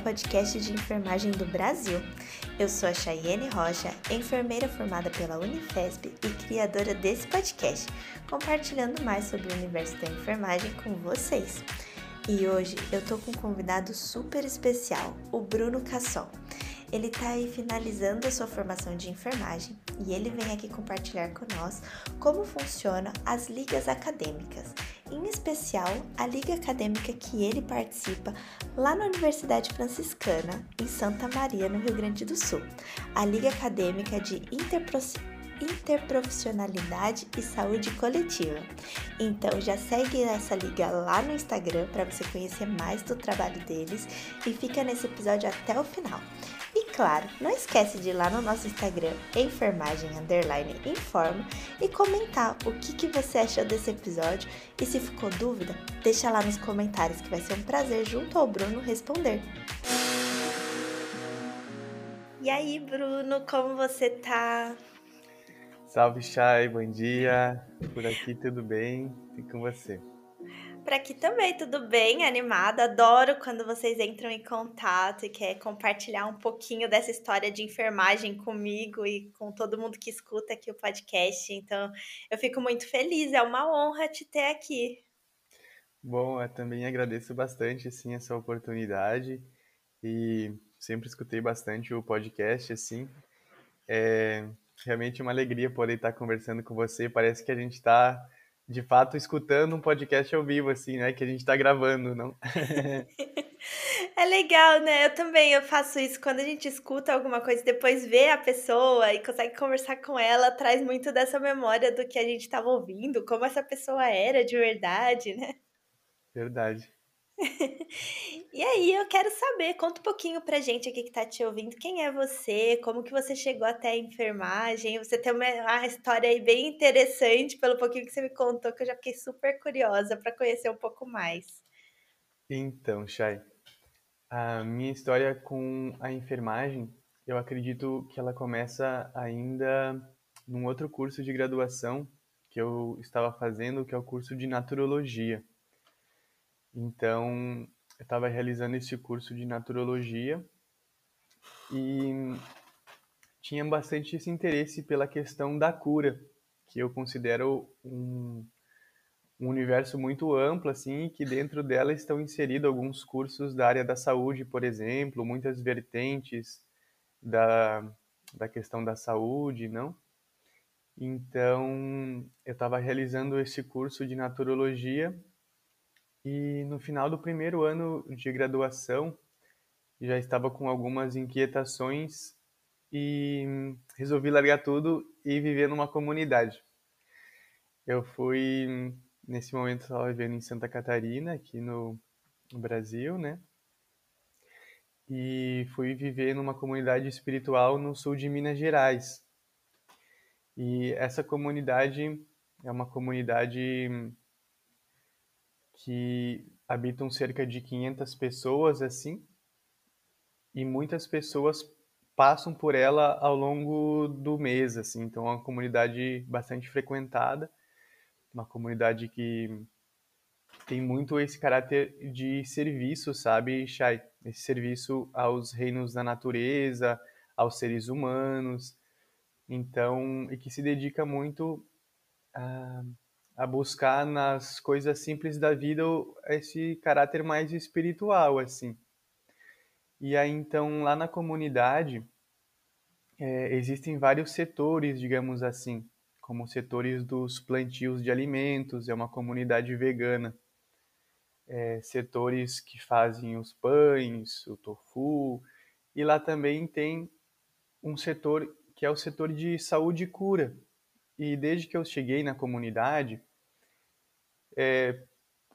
podcast de enfermagem do Brasil. Eu sou a Chayenne Rocha, enfermeira formada pela Unifesp e criadora desse podcast, compartilhando mais sobre o universo da enfermagem com vocês. E hoje eu tô com um convidado super especial, o Bruno Casson. Ele está aí finalizando a sua formação de enfermagem e ele vem aqui compartilhar com nós como funcionam as ligas acadêmicas, em especial a liga acadêmica que ele participa lá na Universidade Franciscana, em Santa Maria, no Rio Grande do Sul, a Liga Acadêmica de Interprofissionalidade e Saúde Coletiva. Então já segue essa liga lá no Instagram para você conhecer mais do trabalho deles e fica nesse episódio até o final. E claro, não esquece de ir lá no nosso Instagram, enfermagem underline informa, e comentar o que, que você achou desse episódio. E se ficou dúvida, deixa lá nos comentários que vai ser um prazer junto ao Bruno responder. E aí, Bruno, como você tá? Salve, Chay, bom dia. Por aqui tudo bem? E com você? Por aqui também, tudo bem, animada. Adoro quando vocês entram em contato e quer compartilhar um pouquinho dessa história de enfermagem comigo e com todo mundo que escuta aqui o podcast. Então, eu fico muito feliz, é uma honra te ter aqui. Bom, eu também agradeço bastante assim essa oportunidade e sempre escutei bastante o podcast assim. É realmente uma alegria poder estar conversando com você. Parece que a gente está de fato escutando um podcast ao vivo, assim, né? Que a gente está gravando, não? é legal, né? Eu também eu faço isso quando a gente escuta alguma coisa, depois vê a pessoa e consegue conversar com ela, traz muito dessa memória do que a gente estava ouvindo, como essa pessoa era de verdade, né? Verdade. e aí, eu quero saber, conta um pouquinho pra gente aqui que tá te ouvindo, quem é você, como que você chegou até a enfermagem, você tem uma, uma história aí bem interessante, pelo pouquinho que você me contou, que eu já fiquei super curiosa para conhecer um pouco mais. Então, Chay, a minha história com a enfermagem, eu acredito que ela começa ainda num outro curso de graduação que eu estava fazendo, que é o curso de naturologia. Então, eu estava realizando esse curso de naturologia e tinha bastante esse interesse pela questão da cura, que eu considero um, um universo muito amplo, assim, que dentro dela estão inseridos alguns cursos da área da saúde, por exemplo, muitas vertentes da, da questão da saúde, não? Então, eu estava realizando esse curso de naturologia e no final do primeiro ano de graduação, já estava com algumas inquietações e resolvi largar tudo e viver numa comunidade. Eu fui, nesse momento, estava vivendo em Santa Catarina, aqui no, Brasil, né? E fui viver numa comunidade espiritual no sul de Minas Gerais. E essa comunidade é uma comunidade que habitam cerca de 500 pessoas assim, e muitas pessoas passam por ela ao longo do mês, assim. Então é uma comunidade bastante frequentada, uma comunidade que tem muito esse caráter de serviço, sabe, Shai? Esse serviço aos reinos da natureza, aos seres humanos. Então, e que se dedica muito a a buscar nas coisas simples da vida esse caráter mais espiritual, assim. E aí, então, lá na comunidade, é, existem vários setores, digamos assim, como setores dos plantios de alimentos, é uma comunidade vegana. É, setores que fazem os pães, o tofu, e lá também tem um setor que é o setor de saúde e cura. E desde que eu cheguei na comunidade, é,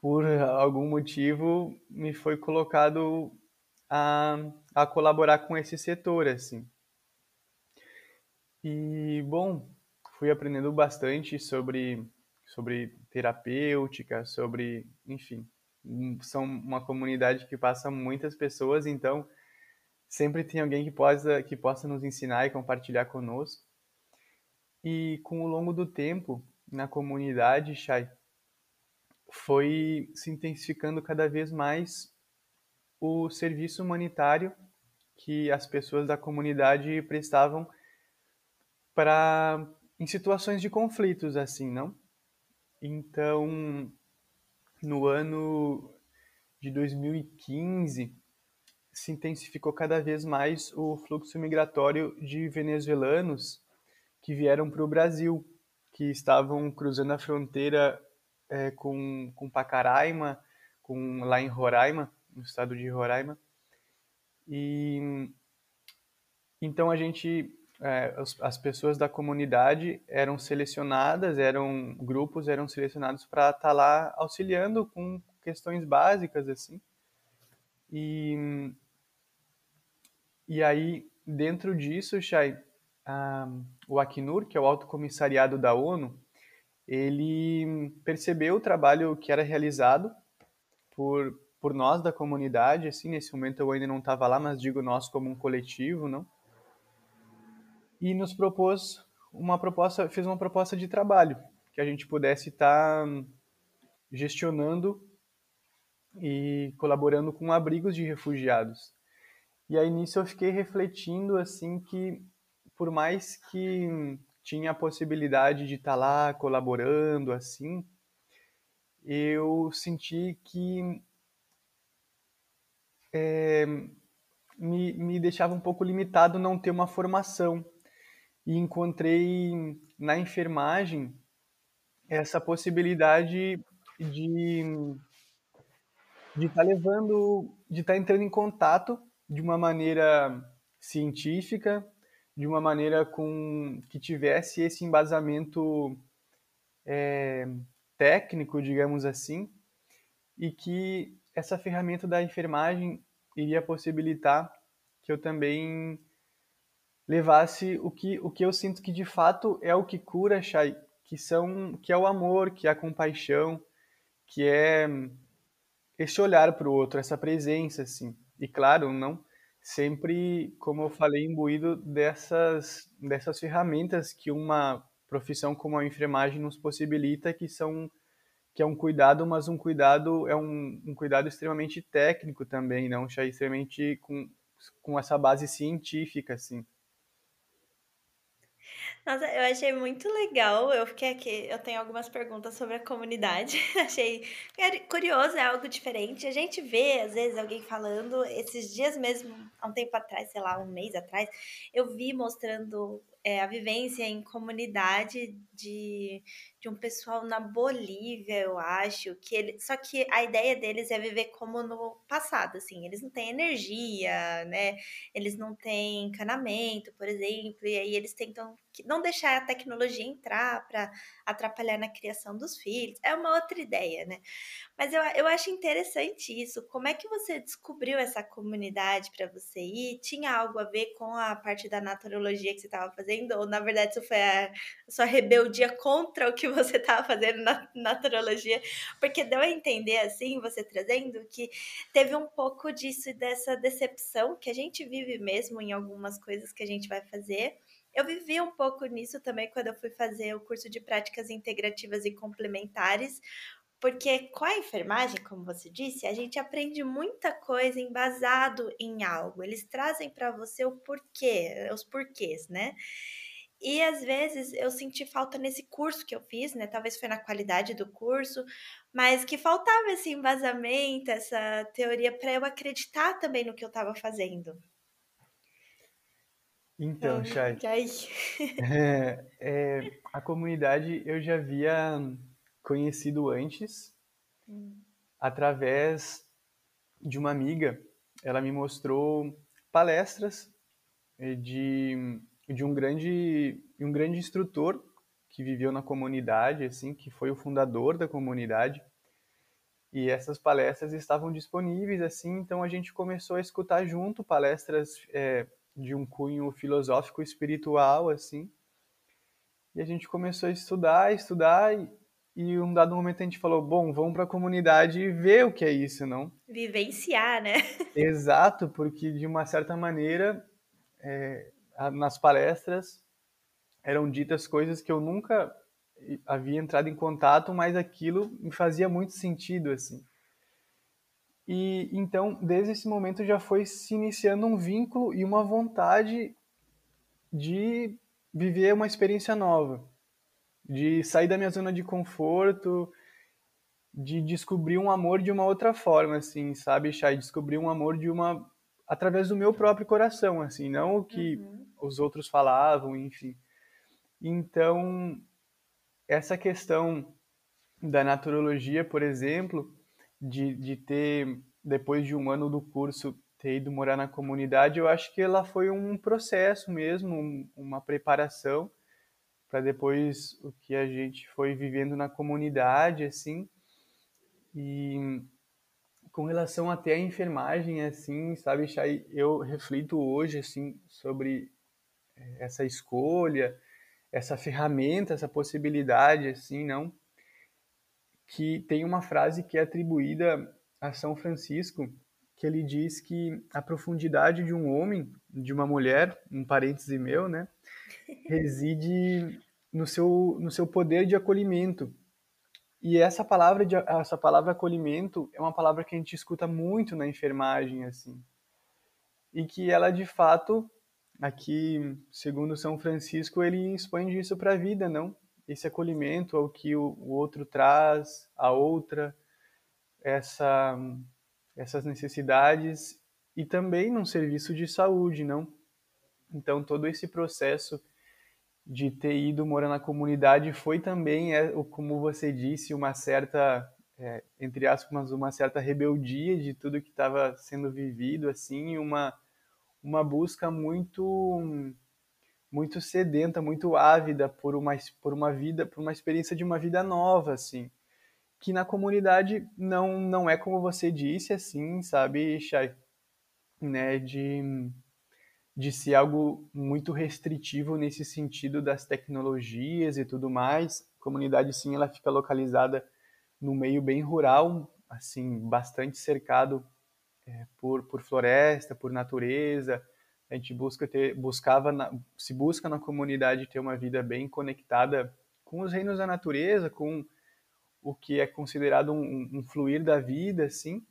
por algum motivo, me foi colocado a, a colaborar com esse setor, assim. E, bom, fui aprendendo bastante sobre, sobre terapêutica, sobre, enfim, são uma comunidade que passa muitas pessoas, então sempre tem alguém que possa, que possa nos ensinar e compartilhar conosco. E com o longo do tempo, na comunidade, Chay, foi se intensificando cada vez mais o, serviço humanitário que as pessoas da comunidade prestavam para em situações de conflitos assim, não? Então, no ano de 2015, se intensificou cada vez mais o fluxo migratório de venezuelanos que vieram para o Brasil, que estavam cruzando a fronteira é, com, com Pacaraima, com, lá em Roraima, no estado de Roraima. E então a gente, é, as, as pessoas da comunidade eram selecionadas, eram grupos, eram selecionados para estar tá lá auxiliando com questões básicas assim. E e aí dentro disso, Chay, o Acnur, que é o Alto Comissariado da ONU, ele percebeu o trabalho que era realizado por, por nós da comunidade, assim, nesse momento eu ainda não estava lá, mas digo nós como um coletivo, não? E nos propôs uma proposta, fez uma proposta de trabalho, que a gente pudesse estar tá gestionando e colaborando com abrigos de refugiados. E aí nisso eu fiquei refletindo assim que por mais que tinha a possibilidade de estar tá lá colaborando assim, eu senti que é, me, me deixava um pouco limitado não ter uma formação. E encontrei na enfermagem essa possibilidade de de estar tá levando, de estar tá entrando em contato de uma maneira científica, de uma maneira com que tivesse esse embasamento é, técnico, digamos assim, e que essa ferramenta da enfermagem iria possibilitar que eu também levasse o que, o que eu sinto que de fato é o que cura, Chay, que são que é o amor, que é a compaixão, que é esse olhar para o outro, essa presença assim. E claro, não sempre, como eu falei, imbuído dessas dessas ferramentas que uma profissão como a enfermagem nos possibilita, que são que é um cuidado, mas um cuidado é um, um cuidado extremamente técnico também, não, já extremamente com, com essa base científica, assim. Nossa, eu achei muito legal. Eu fiquei aqui, eu tenho algumas perguntas sobre a comunidade. achei curioso, é algo diferente. A gente vê, às vezes, alguém falando, esses dias mesmo, há um tempo atrás, sei lá, um mês atrás, eu vi mostrando é, a vivência em comunidade de, de um pessoal na Bolívia, eu acho, que ele, só que a ideia deles é viver como no passado, assim, eles não têm energia, né? Eles não têm encanamento, por exemplo, e aí eles tentam não deixar a tecnologia entrar para atrapalhar na criação dos filhos. É uma outra ideia, né? Mas eu, eu acho interessante isso. Como é que você descobriu essa comunidade para você ir? Tinha algo a ver com a parte da naturologia que você estava fazendo? Ou, na verdade, isso foi a, sua rebeldia contra o que você estava fazendo na naturologia? Porque deu a entender, assim, você trazendo, que teve um pouco disso, dessa decepção que a gente vive mesmo em algumas coisas que a gente vai fazer. Eu vivi um pouco nisso também quando eu fui fazer o curso de práticas integrativas e complementares, porque com a enfermagem, como você disse, a gente aprende muita coisa embasado em algo. Eles trazem para você o porquê, os porquês, né? E às vezes eu senti falta nesse curso que eu fiz, né? Talvez foi na qualidade do curso, mas que faltava esse embasamento, essa teoria para eu acreditar também no que eu estava fazendo. Então, Chay, é, é, a comunidade eu já havia conhecido antes hum. através de uma amiga. Ela me mostrou palestras de, de um grande um grande instrutor que viveu na comunidade, assim, que foi o fundador da comunidade. E essas palestras estavam disponíveis, assim, então a gente começou a escutar junto palestras é, de um cunho filosófico espiritual, assim. E a gente começou a estudar, estudar, e, e um dado momento a gente falou, bom, vamos para a comunidade e ver o que é isso, não? Vivenciar, né? Exato, porque de uma certa maneira, é, nas palestras eram ditas coisas que eu nunca havia entrado em contato, mas aquilo me fazia muito sentido, assim. E então, desde esse momento já foi se iniciando um vínculo e uma vontade de viver uma experiência nova, de sair da minha zona de conforto, de descobrir um amor de uma outra forma, assim, sabe, Chay? Descobrir um amor de uma através do meu próprio coração, assim, não o que uhum. os outros falavam, enfim. Então, essa questão da naturologia, por exemplo, de, de ter, depois de um ano do curso, ter ido morar na comunidade, eu acho que ela foi um processo mesmo, um, uma preparação para depois o que a gente foi vivendo na comunidade, assim. E com relação até à enfermagem, assim, sabe, Chay, eu reflito hoje, assim, sobre eh, essa escolha, essa ferramenta, essa possibilidade, assim, não? Que tem uma frase que é atribuída a São Francisco, que ele diz que a profundidade de um homem, de uma mulher, um parêntese meu, né, reside no seu, no seu poder de acolhimento. E essa palavra, de, essa palavra acolhimento é uma palavra que a gente escuta muito na enfermagem, assim. E que ela, de fato, aqui, segundo São Francisco, ele expande isso para a vida, não? Esse acolhimento ao que o, o outro traz, a outra, essa essas necessidades e também num serviço de saúde, não? Então todo esse processo de ter ido morar na comunidade foi também, é, como você disse, uma certa, é, entre aspas, uma certa rebeldia de tudo que estava sendo vivido, assim, uma uma busca muito muito sedenta, muito ávida por uma por uma vida, por uma experiência de uma vida nova, assim que na comunidade não não é como você disse assim, sabe, Chay, né, de de ser algo muito restritivo nesse sentido das tecnologias e tudo mais. A comunidade sim, ela fica localizada no meio bem rural, assim, bastante cercado é, por por floresta, por natureza. A gente busca ter buscava na, se busca na comunidade ter uma vida bem conectada com os reinos da natureza, com o que é considerado um, um fluir da vida, assim,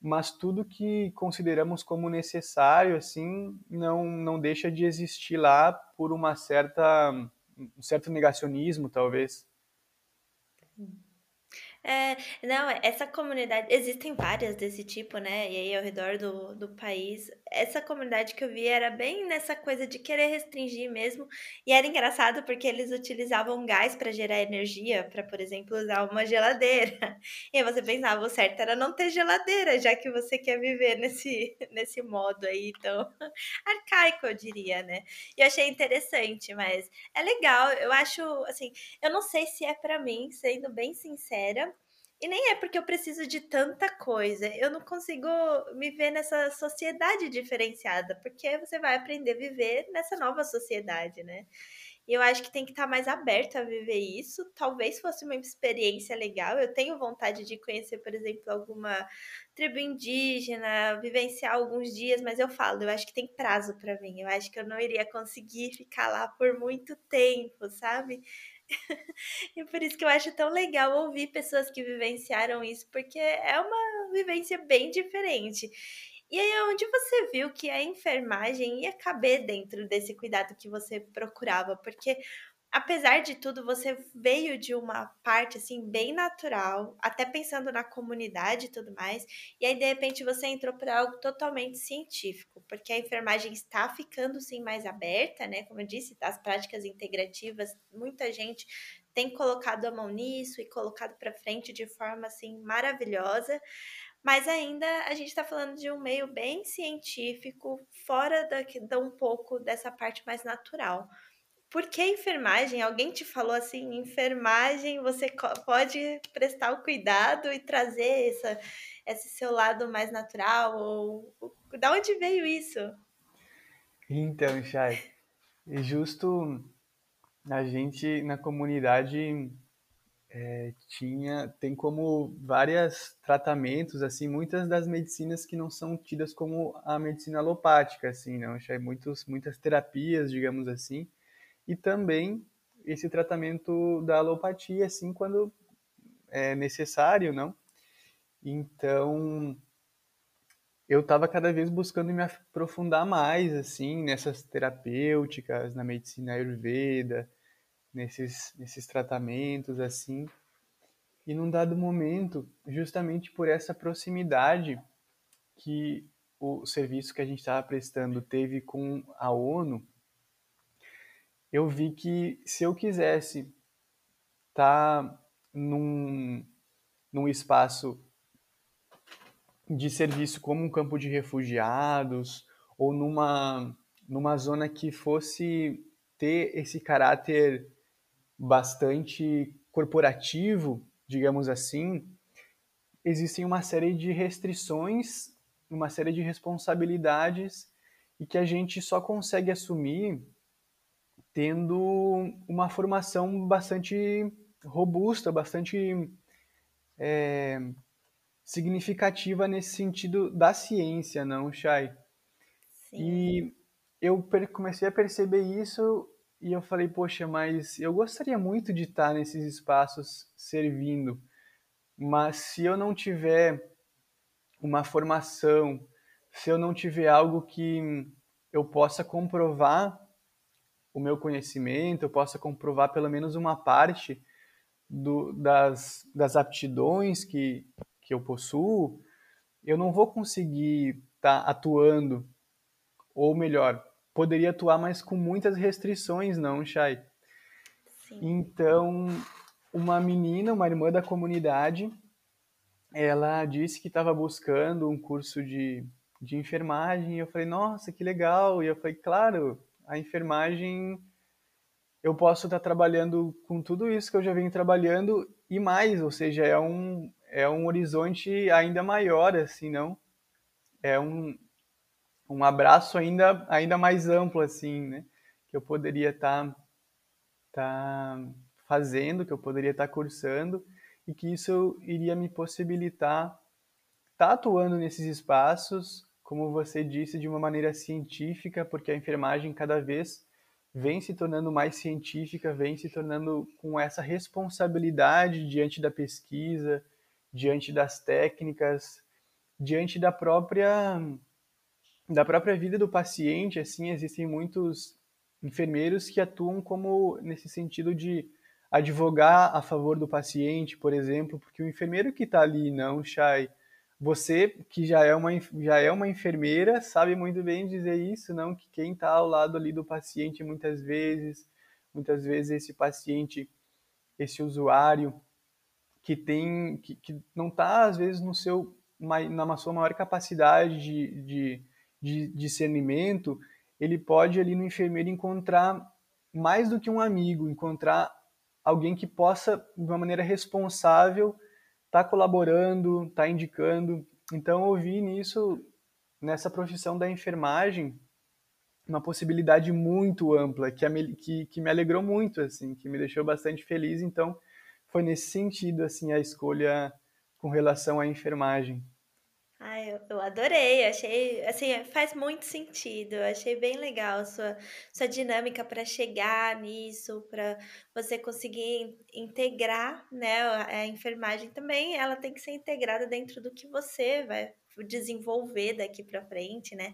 mas tudo que consideramos como necessário, assim, não, não deixa de existir lá por uma certa, um certo negacionismo, talvez. É, não, essa comunidade, existem várias desse tipo, né? E aí ao redor do, do país. Essa comunidade que eu vi era bem nessa coisa de querer restringir mesmo. E era engraçado porque eles utilizavam gás para gerar energia, para, por exemplo, usar uma geladeira. E aí você pensava, o certo era não ter geladeira, já que você quer viver nesse, nesse modo aí tão arcaico, eu diria, né? E eu achei interessante, mas é legal. Eu acho, assim, eu não sei se é para mim, sendo bem sincera e nem é porque eu preciso de tanta coisa. Eu não consigo me ver nessa sociedade diferenciada, porque você vai aprender a viver nessa nova sociedade, né? E eu acho que tem que estar mais aberto a viver isso. Talvez fosse uma experiência legal. Eu tenho vontade de conhecer, por exemplo, alguma tribo indígena, vivenciar alguns dias, mas eu falo, eu acho que tem prazo para mim. Eu acho que eu não iria conseguir ficar lá por muito tempo, sabe? e por isso que eu acho tão legal ouvir pessoas que vivenciaram isso, porque é uma vivência bem diferente. E aí, onde você viu que a enfermagem ia caber dentro desse cuidado que você procurava? Porque apesar de tudo, você veio de uma parte assim bem natural, até pensando na comunidade e tudo mais, e aí de repente você entrou para algo totalmente científico, porque a enfermagem está ficando sim mais aberta, né? Como eu disse, as práticas integrativas, muita gente tem colocado a mão nisso e colocado para frente de forma assim maravilhosa. Mas ainda a gente está falando de um meio bem científico, fora da, da um pouco dessa parte mais natural. Por que enfermagem? Alguém te falou assim, enfermagem, você pode prestar o cuidado e trazer essa, esse seu lado mais natural? Ou, da onde veio isso? Então, Chay, justo a gente na comunidade é, tinha tem como vários tratamentos assim muitas das medicinas que não são tidas como a medicina alopática assim não Chay, muitos muitas terapias digamos assim e também esse tratamento da alopatia, assim, quando é necessário, não? Então, eu estava cada vez buscando me aprofundar mais assim nessas terapêuticas, na medicina ayurveda, nesses nesses tratamentos assim. E num dado momento, justamente por essa proximidade que o serviço que a gente estava prestando teve com a ONU, eu vi que se eu quisesse estar tá num, num espaço de serviço como um campo de refugiados ou numa, numa zona que fosse ter esse caráter bastante corporativo, digamos assim, existem uma série de restrições, uma série de responsabilidades e que a gente só consegue assumir tendo uma formação bastante robusta, bastante é, significativa nesse sentido da ciência, não, Chay? Sim. E eu comecei a perceber isso e eu falei, poxa, mas eu gostaria muito de estar nesses espaços servindo, mas se eu não tiver uma formação, se eu não tiver algo que eu possa comprovar o meu conhecimento, eu possa comprovar pelo menos uma parte do, das, das aptidões que, que eu possuo, eu não vou conseguir estar tá atuando, ou melhor, poderia atuar, mas com muitas restrições, não, Chay? Sim. Então, uma menina, uma irmã da comunidade, ela disse que estava buscando um curso de, de enfermagem, e eu falei, nossa, que legal, e eu falei, claro, a enfermagem eu posso estar trabalhando com tudo isso que eu já venho trabalhando e mais, ou seja, é um, é um horizonte ainda maior, assim, não? É um, um abraço ainda, ainda mais amplo, assim, né? Que eu poderia estar, estar fazendo, que eu poderia estar cursando e que isso iria me possibilitar estar atuando nesses espaços, como você disse, de uma maneira científica, porque a enfermagem cada vez vem se tornando mais científica, vem se tornando com essa responsabilidade diante da pesquisa, diante das técnicas, diante da própria da própria vida do paciente, assim, existem muitos enfermeiros que atuam como nesse sentido de advogar a favor do paciente, por exemplo, porque o enfermeiro que está ali, não, Chay, você que já é uma já é uma enfermeira sabe muito bem dizer isso, não? Que quem está ao lado ali do paciente muitas vezes, muitas vezes esse paciente, esse usuário que tem que, que não está às vezes no seu na sua maior capacidade de, de, de discernimento, ele pode ali no enfermeiro encontrar mais do que um amigo, encontrar alguém que possa de uma maneira responsável está colaborando, está indicando. Então eu vi nisso, nessa profissão da enfermagem, uma possibilidade muito ampla, que, que, que me alegrou muito, assim, que me deixou bastante feliz. Então foi nesse sentido, assim, a escolha com relação à enfermagem. Ah, eu, adorei, achei, assim, faz muito sentido, achei bem legal sua, sua dinâmica para chegar nisso, para você conseguir integrar, né, a enfermagem também, ela tem que ser integrada dentro do que você vai desenvolver daqui para frente, né?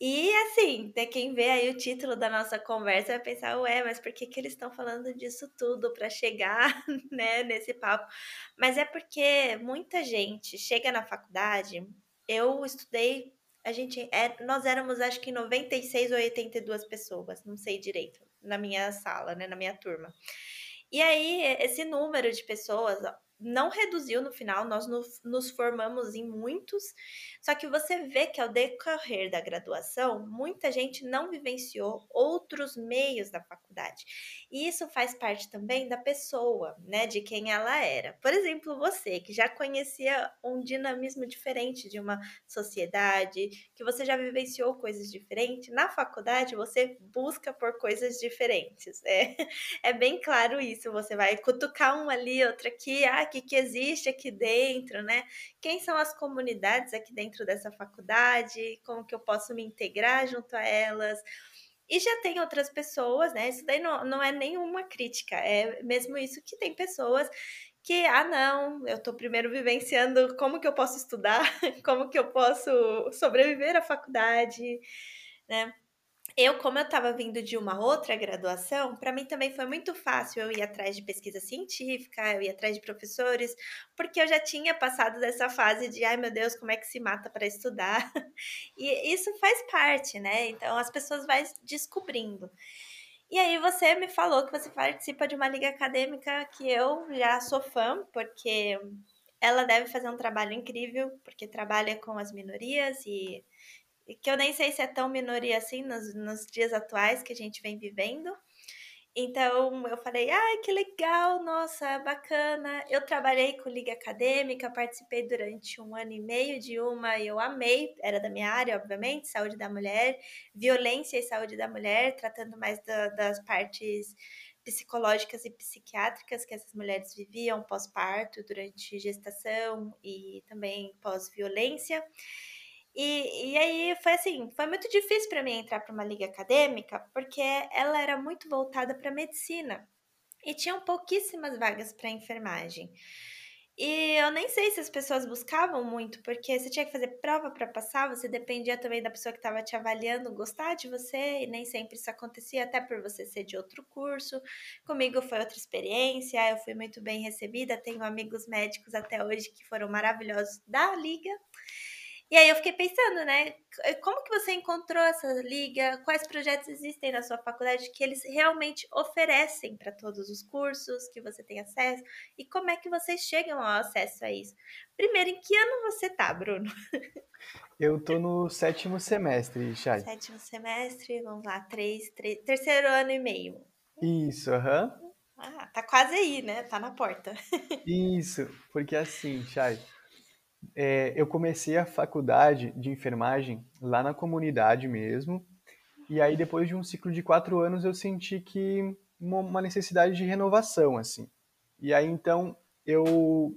E assim, tem quem vê aí o título da nossa conversa vai pensar, ué, mas por que, que eles estão falando disso tudo para chegar, né, nesse papo? Mas é porque muita gente chega na faculdade, eu estudei, a gente, é, nós éramos acho que 96 ou 82 pessoas, não sei direito, na minha sala, né, na minha turma. E aí, esse número de pessoas, não reduziu no final, nós nos formamos em muitos, só que você vê que ao decorrer da graduação, muita gente não vivenciou outros meios da faculdade. E isso faz parte também da pessoa, né, de quem ela era. Por exemplo, você que já conhecia um dinamismo diferente de uma sociedade, que você já vivenciou coisas diferentes, na faculdade você busca por coisas diferentes. É, é bem claro isso, você vai cutucar um ali, outro aqui, ah, que, que existe aqui dentro, né? Quem são as comunidades aqui dentro dessa faculdade? Como que eu posso me integrar junto a elas? E já tem outras pessoas, né? Isso daí não, não é nenhuma crítica, é mesmo isso que tem pessoas que, ah, não, eu estou primeiro vivenciando como que eu posso estudar, como que eu posso sobreviver à faculdade, né? Eu, como eu estava vindo de uma outra graduação, para mim também foi muito fácil eu ir atrás de pesquisa científica, eu ir atrás de professores, porque eu já tinha passado dessa fase de, ai meu Deus, como é que se mata para estudar? E isso faz parte, né? Então as pessoas vão descobrindo. E aí você me falou que você participa de uma liga acadêmica que eu já sou fã, porque ela deve fazer um trabalho incrível, porque trabalha com as minorias e, que eu nem sei se é tão minoria assim nos, nos dias atuais que a gente vem vivendo. Então eu falei, ai que legal, nossa, bacana. Eu trabalhei com liga acadêmica, participei durante um ano e meio de uma e eu amei, era da minha área, obviamente, saúde da mulher, violência e saúde da mulher, tratando mais da, das partes psicológicas e psiquiátricas que essas mulheres viviam pós-parto, durante gestação e também pós-violência. E, e aí foi assim, foi muito difícil para mim entrar para uma liga acadêmica, porque ela era muito voltada para medicina e tinham pouquíssimas vagas para enfermagem. E eu nem sei se as pessoas buscavam muito, porque você tinha que fazer prova para passar, você dependia também da pessoa que estava te avaliando gostar de você, e nem sempre isso acontecia, até por você ser de outro curso. Comigo foi outra experiência, eu fui muito bem recebida, tenho amigos médicos até hoje que foram maravilhosos da liga. E aí eu fiquei pensando, né? Como que você encontrou essa liga? Quais projetos existem na sua faculdade que eles realmente oferecem para todos os cursos que você tem acesso? E como é que vocês chegam ao acesso a isso? Primeiro, em que ano você tá, Bruno? Eu tô no sétimo semestre, Chay. Sétimo semestre, vamos lá, três, três, terceiro ano e meio. Isso, aham. Uhum. Ah, tá quase aí, né? Tá na porta. Isso, porque assim, Chay, é, eu comecei a faculdade de enfermagem lá na comunidade mesmo. E aí, depois de um ciclo de quatro anos, eu senti que uma necessidade de renovação, assim. E aí, então, eu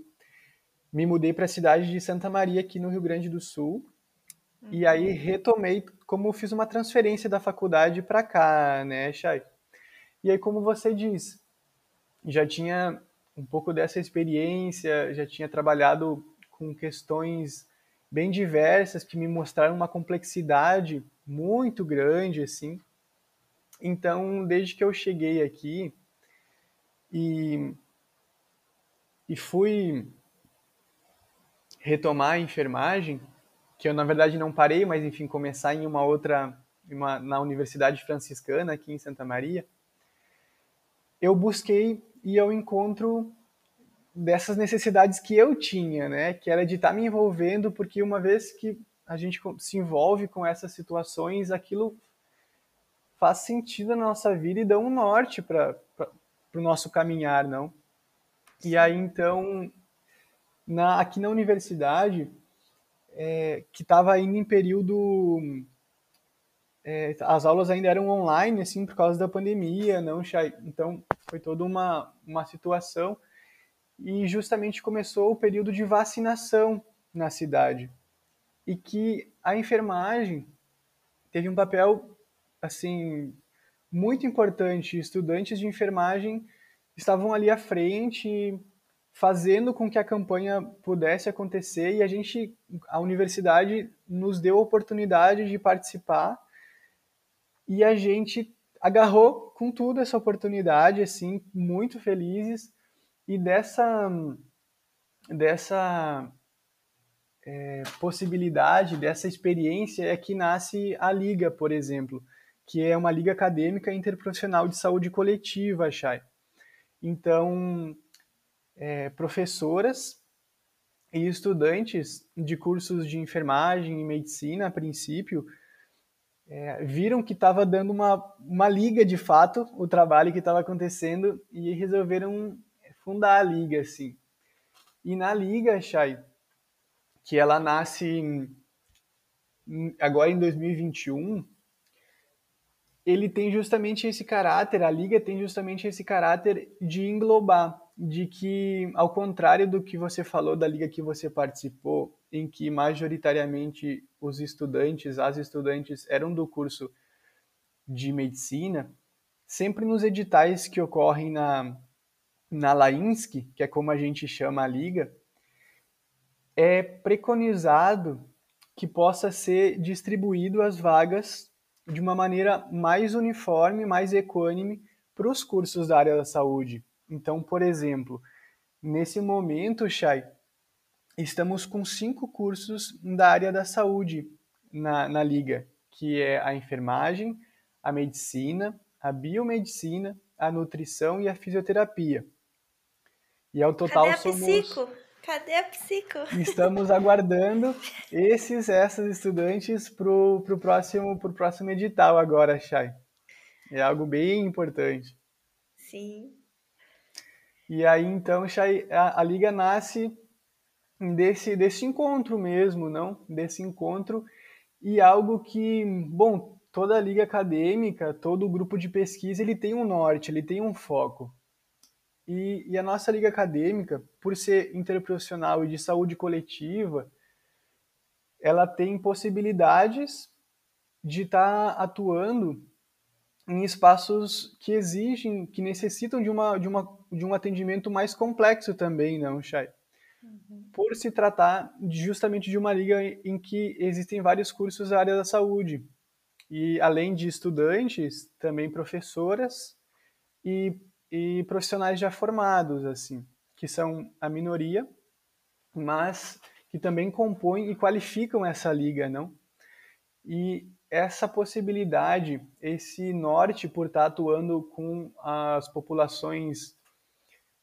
me mudei para a cidade de Santa Maria, aqui no Rio Grande do Sul. Uhum. E aí, retomei, como fiz uma transferência da faculdade para cá, né, Chay? E aí, como você diz, já tinha um pouco dessa experiência, já tinha trabalhado com questões bem diversas que me mostraram uma complexidade muito grande assim. Então, desde que eu cheguei aqui e e fui retomar a enfermagem, que eu na verdade não parei, mas enfim, começar em uma outra uma, na Universidade Franciscana aqui em Santa Maria, eu busquei e eu encontro dessas necessidades que eu tinha, né? Que era de estar tá me envolvendo, porque uma vez que a gente se envolve com essas situações, aquilo faz sentido na nossa vida e dá um norte para o no caminhar, não? E aí, então, na, aqui na universidade, é, que estava indo em período... É, as aulas ainda eram online, assim, por causa da pandemia, não, Então, foi toda uma, uma situação e justamente começou o período de vacinação na cidade. E que a enfermagem teve um papel assim muito importante. Estudantes de enfermagem estavam ali à frente, fazendo com que a campanha pudesse acontecer. E a gente, a universidade, nos deu a oportunidade de participar. E a gente agarrou com tudo essa oportunidade, assim, muito felizes e dessa, dessa é, possibilidade, dessa experiência é que nasce a Liga, por exemplo, que é uma liga acadêmica interprofissional de saúde coletiva, Chay. Então, é, professoras e estudantes de cursos de enfermagem e medicina, a princípio, é, viram que estava dando uma, uma liga de fato o trabalho que estava acontecendo e resolveram fundar a liga, assim. E na liga, Chay, que ela nasce agora em 2021, ele tem justamente esse caráter, a liga tem justamente esse caráter de englobar, de que, ao contrário do que você falou da liga que você participou, em que majoritariamente os estudantes, as estudantes eram do curso de medicina, sempre nos editais que ocorrem na, na Lainsky, que é como a gente chama a liga, é preconizado que possa ser distribuído as vagas de uma maneira mais uniforme, mais equânime para os cursos da área da saúde. Então, por exemplo, nesse momento, Chay, estamos com cinco cursos da área da saúde na, na liga, que é a enfermagem, a medicina, a biomedicina, a nutrição e a fisioterapia. E ao total Cadê a somos. Psico? Cadê a psico? Estamos aguardando esses essas estudantes para o próximo, pro próximo edital agora, Chay. É algo bem importante. Sim. E aí, então, Chay, a, a Liga nasce desse, desse encontro mesmo, não? Desse encontro e algo que, bom, toda a liga acadêmica, todo o grupo de pesquisa, ele tem um norte, ele tem um foco. E, e a nossa liga acadêmica, por ser interprofissional e de saúde coletiva, ela tem possibilidades de estar tá atuando em espaços que exigem, que necessitam de, uma, de, uma, de um atendimento mais complexo também, não, Chay? Uhum. Por se tratar justamente de uma liga em que existem vários cursos da área da saúde. E além de estudantes, também professoras e e profissionais já formados, assim, que são a minoria, mas que também compõem e qualificam essa liga, não? E essa possibilidade, esse norte por estar atuando com as populações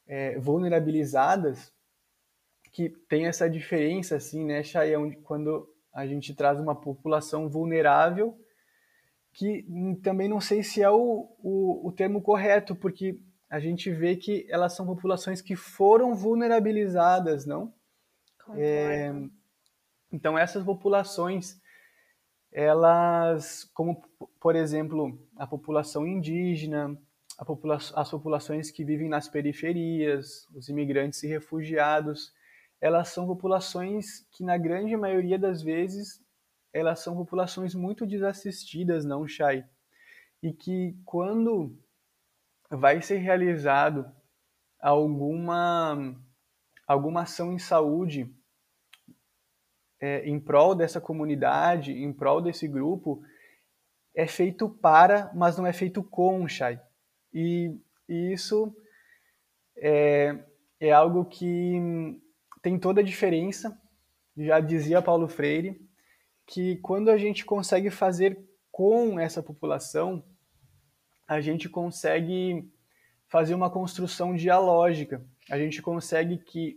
é, vulnerabilizadas, que tem essa diferença, assim, né, Chayão, quando a gente traz uma população vulnerável, que também não sei se é o, o, o termo correto, porque a gente vê que elas são populações que foram vulnerabilizadas, não? É, então essas populações, elas, como por exemplo a população indígena, popula as populações que vivem nas periferias, os imigrantes e refugiados, elas são populações que na grande maioria das vezes elas são populações muito desassistidas, não, Chay? E que quando vai ser realizado alguma, alguma ação em saúde é, em prol dessa comunidade, em prol desse grupo, é feito para, mas não é feito com, Chay. E, e isso é, é algo que tem toda a diferença. Já dizia Paulo Freire que quando a gente consegue fazer com essa população, a gente consegue fazer uma construção dialógica. A gente consegue que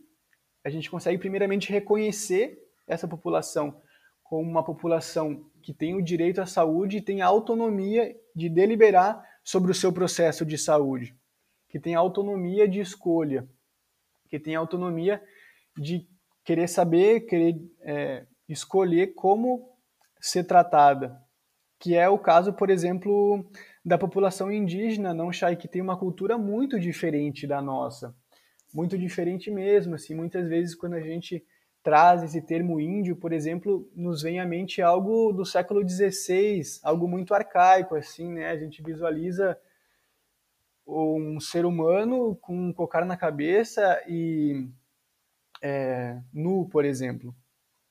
a gente consegue primeiramente reconhecer essa população como uma população que tem o direito à saúde e tem a autonomia de deliberar sobre o seu processo de saúde, que tem autonomia de escolha, que tem autonomia de querer saber, querer é, escolher como ser tratada, que é o caso, por exemplo, da população indígena, não Chay, que tem uma cultura muito diferente da nossa, muito diferente mesmo, assim, muitas vezes quando a gente traz esse termo índio, por exemplo, nos vem à mente algo do século XVI, algo muito arcaico, assim, né? A gente visualiza um ser humano com um cocar na cabeça e é, nu, por exemplo.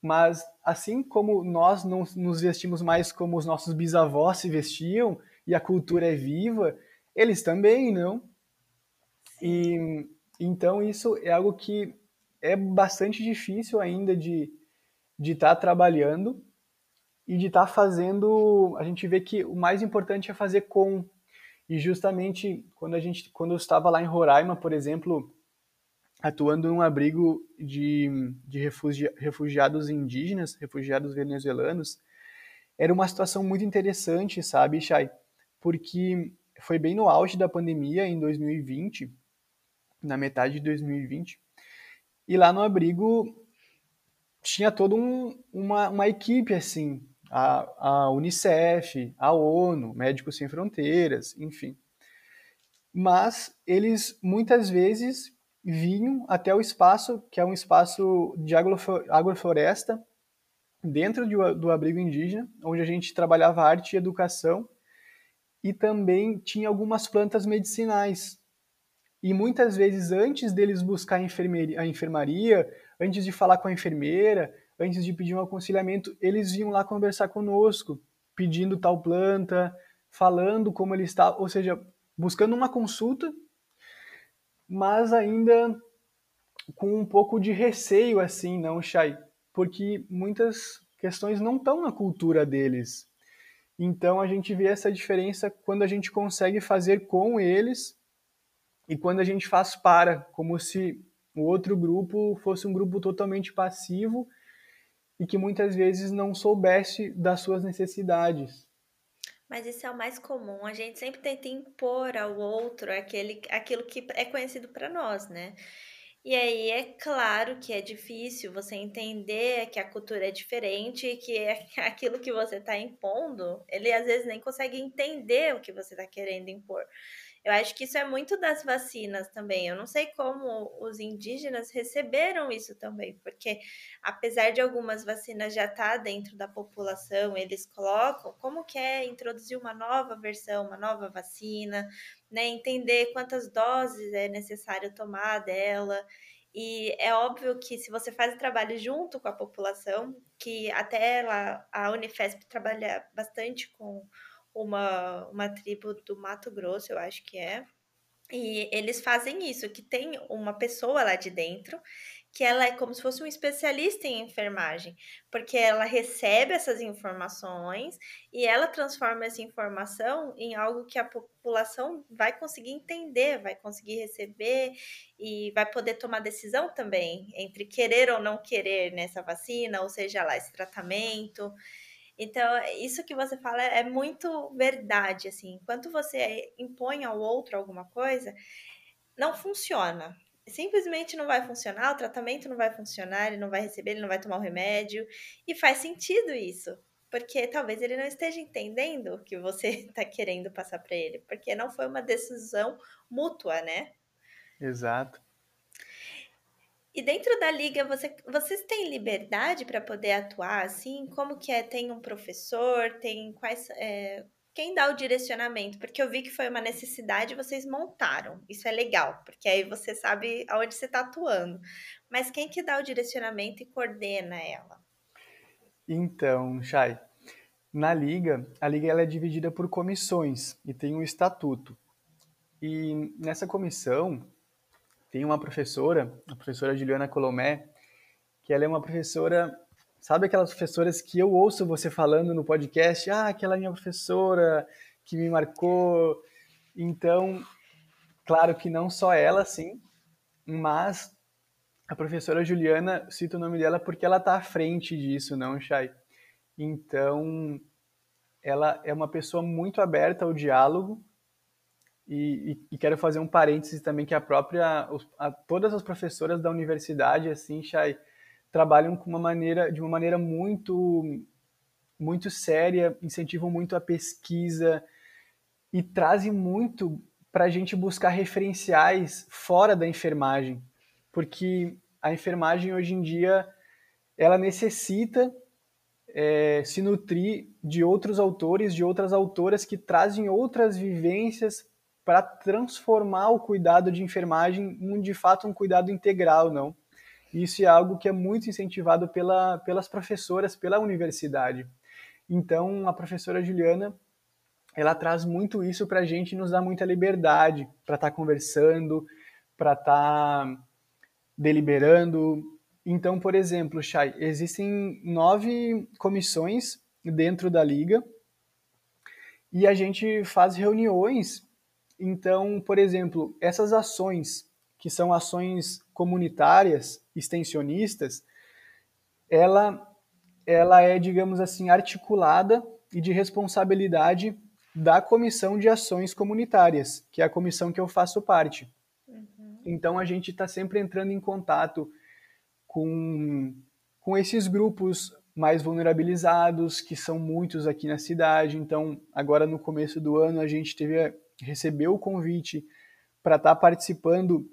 Mas assim como nós não nos vestimos mais como os nossos bisavós se vestiam, e a cultura é viva, eles também não. E então isso é algo que é bastante difícil ainda de de estar tá trabalhando e de estar tá fazendo. A gente vê que o mais importante é fazer com. E justamente quando a gente, quando eu estava lá em Roraima, por exemplo, atuando num abrigo de, de refugiados indígenas, refugiados venezuelanos, era uma situação muito interessante, sabe, Chay? Porque foi bem no auge da pandemia, em 2020, na metade de 2020, e lá no abrigo tinha toda um, uma, uma equipe, assim, a, a Unicef, a ONU, Médicos Sem Fronteiras, enfim. Mas eles muitas vezes vinham até o espaço, que é um espaço de agrofloresta, dentro do, do abrigo indígena, onde a gente trabalhava arte e educação, e também tinha algumas plantas medicinais. e muitas vezes antes deles buscar a enfermaria, a enfermaria, antes de falar com a enfermeira, antes de pedir um aconselhamento, eles vinham lá conversar conosco, pedindo tal planta, falando como ele está, ou seja, buscando uma consulta, mas ainda com um pouco de receio assim, não, Chay? Porque muitas questões não estão na cultura deles. Então a gente vê essa diferença quando a gente consegue fazer com eles e quando a gente faz para, como se o outro grupo fosse um grupo totalmente passivo e que muitas vezes não soubesse das suas necessidades. Mas isso é o mais comum. A gente sempre tenta impor ao outro aquele, aquilo que é conhecido para nós, né? E aí é claro que é difícil você entender que a cultura é diferente e que é aquilo que você está impondo, ele às vezes nem consegue entender o que você está querendo impor. Eu acho que isso é muito das vacinas também. Eu não sei como os indígenas receberam isso também, porque apesar de algumas vacinas já estar tá dentro da população, eles colocam como que é introduzir uma nova versão, uma nova vacina, né? Entender quantas doses é necessário tomar dela. E é óbvio que se você faz o trabalho junto com a população, que até ela, a Unifesp trabalha bastante com uma, uma tribo do Mato Grosso, eu acho que é. E eles fazem isso, que tem uma pessoa lá de dentro que ela é como se fosse um especialista em enfermagem, porque ela recebe essas informações e ela transforma essa informação em algo que a população vai conseguir entender, vai conseguir receber e vai poder tomar decisão também entre querer ou não querer nessa vacina, ou seja lá, esse tratamento. Então, isso que você fala é muito verdade, assim. Enquanto você impõe ao outro alguma coisa, não funciona. Simplesmente não vai funcionar, o tratamento não vai funcionar, ele não vai receber, ele não vai tomar o remédio. E faz sentido isso, porque talvez ele não esteja entendendo o que você está querendo passar para ele, porque não foi uma decisão mútua, né? Exato. E dentro da liga, você, vocês têm liberdade para poder atuar assim? Como que é? Tem um professor? Tem quais. É, quem dá o direcionamento? Porque eu vi que foi uma necessidade vocês montaram. Isso é legal, porque aí você sabe aonde você está atuando. Mas quem que dá o direcionamento e coordena ela? Então, Chay, na liga, a liga ela é dividida por comissões e tem um estatuto. E nessa comissão, tem uma professora, a professora Juliana Colomé, que ela é uma professora, sabe aquelas professoras que eu ouço você falando no podcast, ah, aquela minha professora que me marcou. Então, claro que não só ela, sim, mas a professora Juliana, cito o nome dela porque ela está à frente disso, não, Chay? Então, ela é uma pessoa muito aberta ao diálogo, e, e, quero fazer um parênteses também que a própria, a, todas as professoras da universidade, assim, Chay, trabalham com uma maneira, de uma maneira muito, muito séria, incentivam muito a pesquisa e trazem muito para a gente buscar referenciais fora da enfermagem, porque a enfermagem hoje em dia ela necessita é, se nutrir de outros autores, de outras autoras que trazem outras vivências para transformar o cuidado de enfermagem em de fato um cuidado integral, não? Isso é algo que é muito incentivado pela, pelas professoras, pela universidade. Então, a professora Juliana, ela traz muito isso para a gente nos dá muita liberdade para estar tá conversando, para estar tá deliberando. Então, por exemplo, Chay, existem nove comissões dentro da liga e a gente faz reuniões então, por exemplo, essas ações, que são ações comunitárias, extensionistas, ela, ela é, digamos assim, articulada e de responsabilidade da Comissão de Ações Comunitárias, que é a comissão que eu faço parte. Uhum. Então, a gente está sempre entrando em contato com, com esses grupos mais vulnerabilizados, que são muitos aqui na cidade. Então, agora no começo do ano, a gente teve recebeu o convite para estar tá participando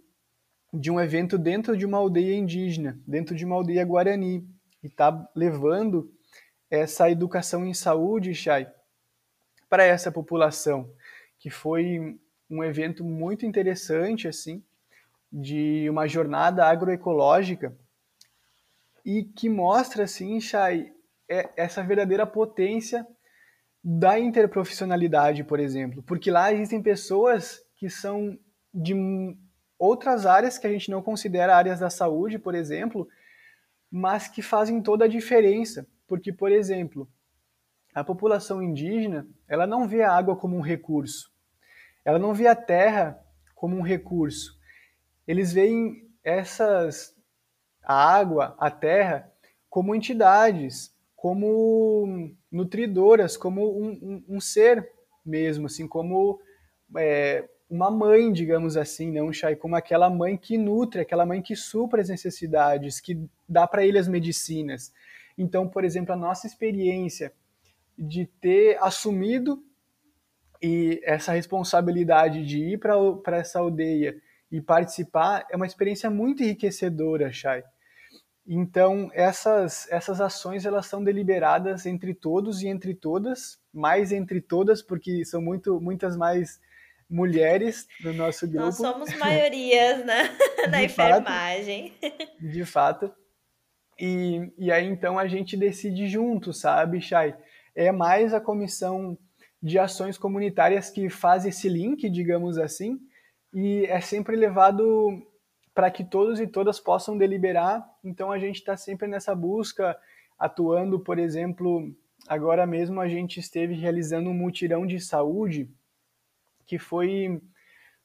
de um evento dentro de uma aldeia indígena, dentro de uma aldeia guarani, e está levando essa educação em saúde, Chay, para essa população, que foi um evento muito interessante, assim, de uma jornada agroecológica e que mostra, assim, Chay, é, essa verdadeira potência da interprofissionalidade, por exemplo. Porque lá existem pessoas que são de outras áreas que a gente não considera áreas da saúde, por exemplo, mas que fazem toda a diferença. Porque, por exemplo, a população indígena, ela não vê a água como um recurso. Ela não vê a terra como um recurso. Eles veem essas a água, a terra como entidades, como nutridoras, como um, um, um ser mesmo, assim, como é, uma mãe, digamos assim, não, Chay, como aquela mãe que nutre, aquela mãe que supra as necessidades, que dá para ele as medicinas. Então, por exemplo, a nossa experiência de ter assumido e essa responsabilidade de ir para essa aldeia e participar é uma experiência muito enriquecedora, Chay. Então, essas, essas ações elas são deliberadas entre todos e entre todas, mais entre todas, porque são muito, muitas mais mulheres no nosso grupo. Nós somos maiorias né? na enfermagem. De fato. E, e aí, então, a gente decide junto, sabe, Chay? É mais a comissão de ações comunitárias que faz esse link, digamos assim, e é sempre levado para que todos e todas possam deliberar. Então a gente está sempre nessa busca, atuando, por exemplo, agora mesmo a gente esteve realizando um mutirão de saúde que foi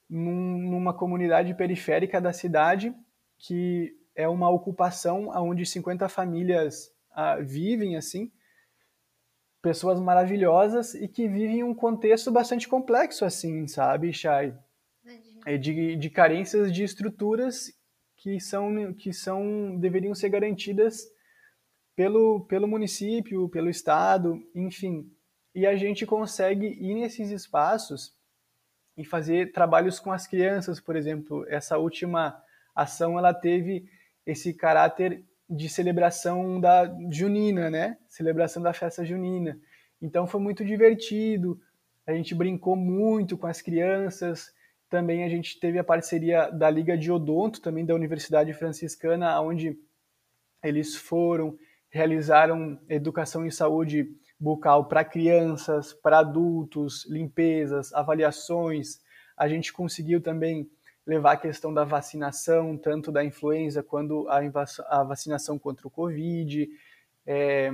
num, numa comunidade periférica da cidade, que é uma ocupação onde 50 famílias ah, vivem assim, pessoas maravilhosas e que vivem um contexto bastante complexo assim, sabe, Chay? É de, de carências de estruturas que são, que são deveriam ser garantidas pelo, pelo município, pelo estado, enfim. E a gente consegue ir nesses espaços e fazer trabalhos com as crianças, por exemplo. Essa última ação ela teve esse caráter de celebração da junina, né? Celebração da festa junina. Então foi muito divertido. A gente brincou muito com as crianças, também a gente teve a parceria da Liga de Odonto, também da Universidade Franciscana, onde eles foram, realizaram educação em saúde bucal para crianças, para adultos, limpezas, avaliações. A gente conseguiu também levar a questão da vacinação, tanto da influenza quanto a, vacinação contra o Covid. É,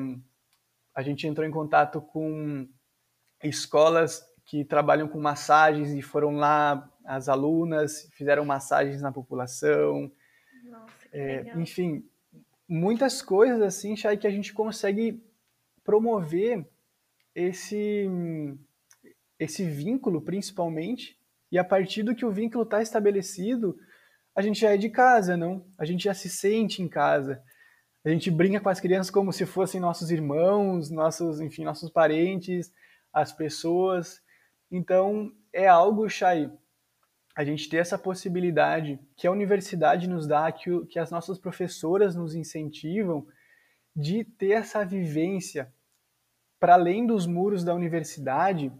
a gente entrou em contato com escolas que trabalham com massagens e foram lá as alunas, fizeram massagens na população. Nossa, que é, enfim, muitas coisas assim, Chay, que a gente consegue promover esse, esse vínculo, principalmente, e a partir do que o vínculo está estabelecido, a gente já é de casa, não? A gente já se sente em casa. A gente brinca com as crianças como se fossem nossos irmãos, nossos, enfim, nossos parentes, as pessoas. Então, é algo, Chay, a gente ter essa possibilidade que a universidade nos dá, que, que as nossas professoras nos incentivam, de ter essa vivência para além dos muros da universidade,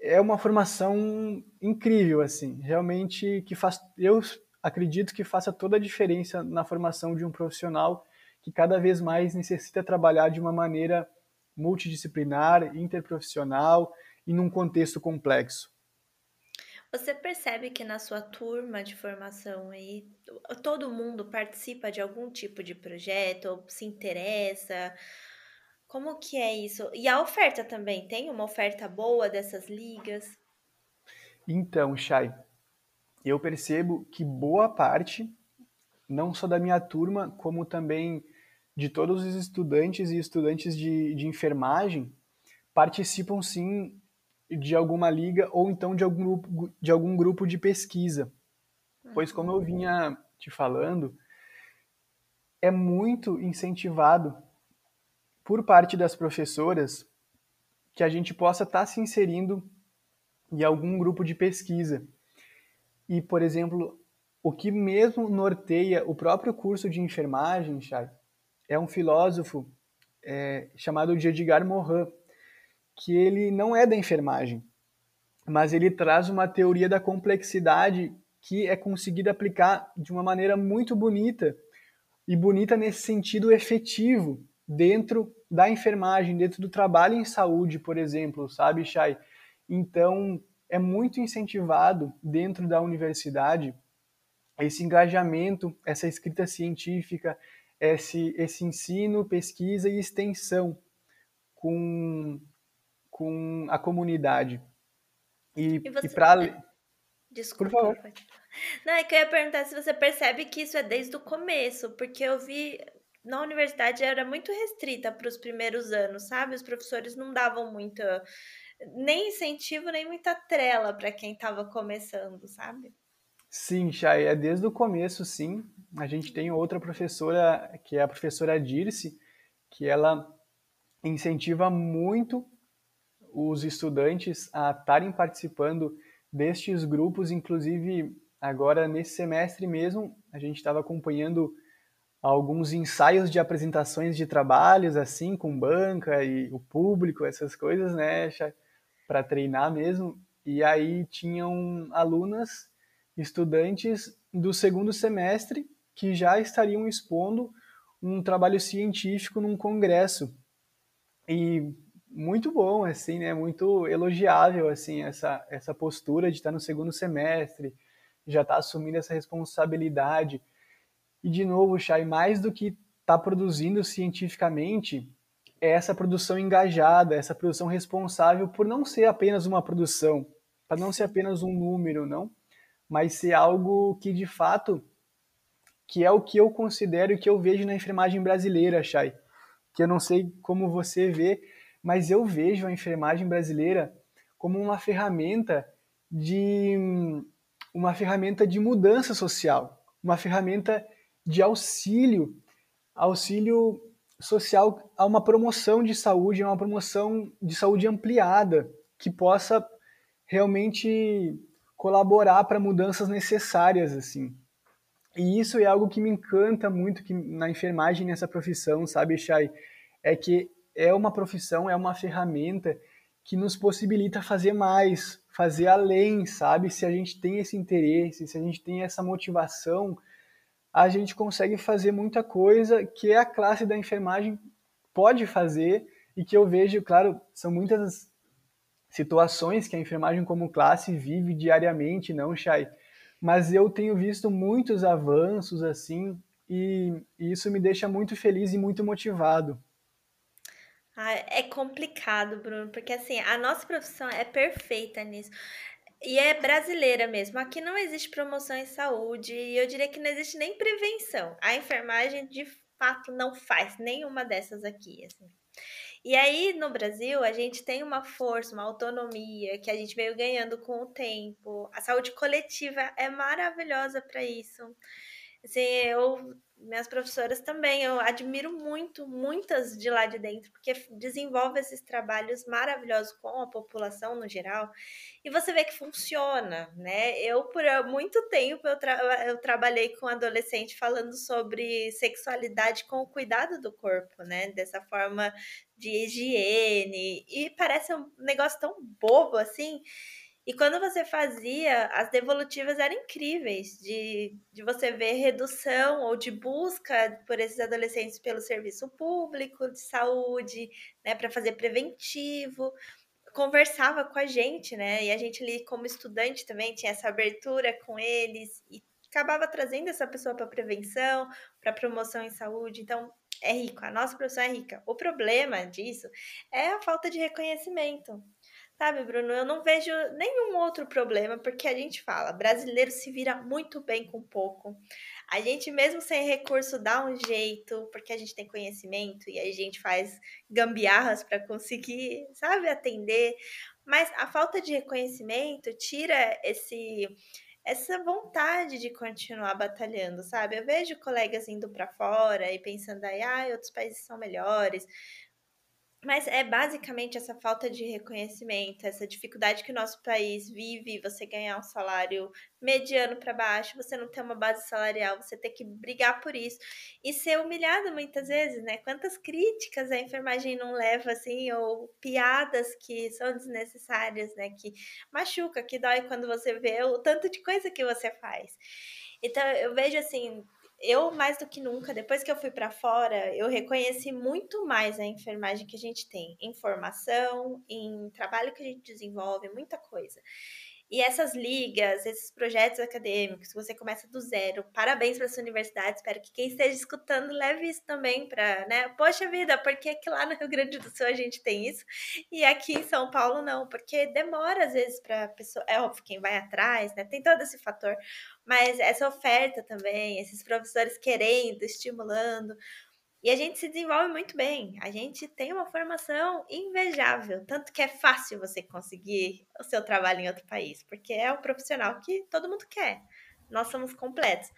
é uma formação incrível, assim, realmente que faz, eu acredito que faça toda a diferença na formação de um profissional que cada vez mais necessita trabalhar de uma maneira multidisciplinar, interprofissional e num contexto complexo. Você percebe que na sua turma de formação aí, todo mundo participa de algum tipo de projeto ou se interessa? Como que é isso? E a oferta também, tem uma oferta boa dessas ligas? Então, Chay, eu percebo que boa parte, não só da minha turma, como também de todos os estudantes e estudantes de, de enfermagem, participam sim de alguma liga ou então de algum grupo de, algum grupo de pesquisa. Pois, como eu vinha te falando, é muito incentivado por parte das professoras que a gente possa estar tá se inserindo em algum grupo de pesquisa. E, por exemplo, o que mesmo norteia o próprio curso de enfermagem, Chay, é um filósofo é, chamado Edgar Morin, que ele não é da enfermagem, mas ele traz uma teoria da complexidade que é conseguida aplicar de uma maneira muito bonita e bonita nesse sentido efetivo dentro da enfermagem, dentro do trabalho em saúde, por exemplo, sabe, Chay? Então, é muito incentivado dentro da universidade esse engajamento, essa escrita científica, esse, esse ensino, pesquisa e extensão com, com a comunidade. E, e, e para. Desculpa. Por favor. Não, é que eu ia perguntar se você percebe que isso é desde o começo, porque eu vi na universidade era muito restrita para os primeiros anos, sabe? Os professores não davam muita nem incentivo, nem muita trela para quem estava começando, sabe? Sim, Chay, é desde o começo, sim. A gente tem outra professora, que é a professora Dirce, que ela incentiva muito os estudantes a estarem participando destes grupos, inclusive agora nesse semestre mesmo, a gente estava acompanhando alguns ensaios de apresentações de trabalhos, assim, com banca e o público, essas coisas, né, para treinar mesmo. E aí tinham alunas, estudantes do segundo semestre que já estariam expondo um trabalho científico num congresso. E muito bom, assim, né? Muito elogiável, assim, essa, essa postura de estar no segundo semestre, já estar assumindo essa responsabilidade. E, de novo, Chay, mais do que estar tá produzindo cientificamente, é essa produção engajada, essa produção responsável por não ser apenas uma produção, para não ser apenas um número, não, mas ser algo que, de fato, que é o que eu considero e que eu vejo na enfermagem brasileira, Chay. Que eu não sei como você vê, mas eu vejo a enfermagem brasileira como uma ferramenta de uma ferramenta de mudança social, uma ferramenta de auxílio, auxílio social a uma promoção de saúde, a uma promoção de saúde ampliada que possa realmente colaborar para mudanças necessárias assim. E isso é algo que me encanta muito que na enfermagem nessa profissão, sabe, Chay? É que é uma profissão, é uma ferramenta que nos possibilita fazer mais, fazer além, sabe? Se a gente tem esse interesse, se a gente tem essa motivação, a gente consegue fazer muita coisa que a classe da enfermagem pode fazer e que eu vejo, claro, são muitas situações que a enfermagem como classe vive diariamente, não, Chay? Mas eu tenho visto muitos avanços assim e, e isso me deixa muito feliz e muito motivado. Ah, é complicado, Bruno, porque assim, a nossa profissão é perfeita nisso. E é brasileira mesmo. Aqui não existe promoção em saúde e eu diria que não existe nem prevenção. A enfermagem de fato não faz nenhuma dessas aqui, assim. E aí no Brasil a gente tem uma força, uma autonomia que a gente veio ganhando com o tempo. A saúde coletiva é maravilhosa para isso. Assim, eu minhas professoras também, eu admiro muito, muitas de lá de dentro, porque desenvolve esses trabalhos maravilhosos com a população no geral, e você vê que funciona, né? Eu, por muito tempo, eu, tra eu trabalhei com adolescente falando sobre sexualidade com o cuidado do corpo, né? Dessa forma de higiene, e parece um negócio tão bobo assim, e quando você fazia, as devolutivas eram incríveis, de, de você ver redução ou de busca por esses adolescentes pelo serviço público de saúde, né, para fazer preventivo. Conversava com a gente, né? E a gente ali, como estudante, também tinha essa abertura com eles e acabava trazendo essa pessoa para prevenção, para promoção em saúde. Então, é rico, a nossa profissão é rica. O problema disso é a falta de reconhecimento. Sabe, Bruno, eu não vejo nenhum outro problema, porque a gente fala, brasileiro se vira muito bem com pouco. A gente, mesmo sem recurso, dá um jeito, porque a gente tem conhecimento e a gente faz gambiarras para conseguir, sabe, atender. Mas a falta de reconhecimento tira esse essa vontade de continuar batalhando, sabe? Eu vejo colegas indo para fora e pensando aí, ah, outros países são melhores. Mas é basicamente essa falta de reconhecimento, essa dificuldade que o nosso país vive, você ganhar um salário mediano para baixo, você não ter uma base salarial, você ter que brigar por isso e ser humilhado muitas vezes, né? Quantas críticas a enfermagem não leva assim, ou piadas que são desnecessárias, né? Que machuca, que dói quando você vê o tanto de coisa que você faz. Então eu vejo assim, eu mais do que nunca, depois que eu fui para fora, eu reconheci muito mais a enfermagem que a gente tem em formação, em trabalho que a gente desenvolve, muita coisa. E essas ligas, esses projetos acadêmicos, você começa do zero. Parabéns para sua universidade. Espero que quem esteja escutando leve isso também para, né? Poxa vida, por que, que lá no Rio Grande do Sul a gente tem isso e aqui em São Paulo não? Porque demora às vezes para pessoa. É óbvio quem vai atrás, né? Tem todo esse fator, mas essa oferta também, esses professores querendo, estimulando. E a gente se desenvolve muito bem. A gente tem uma formação invejável, tanto que é fácil você conseguir o seu trabalho em outro país, porque é o profissional que todo mundo quer. Nós somos completos.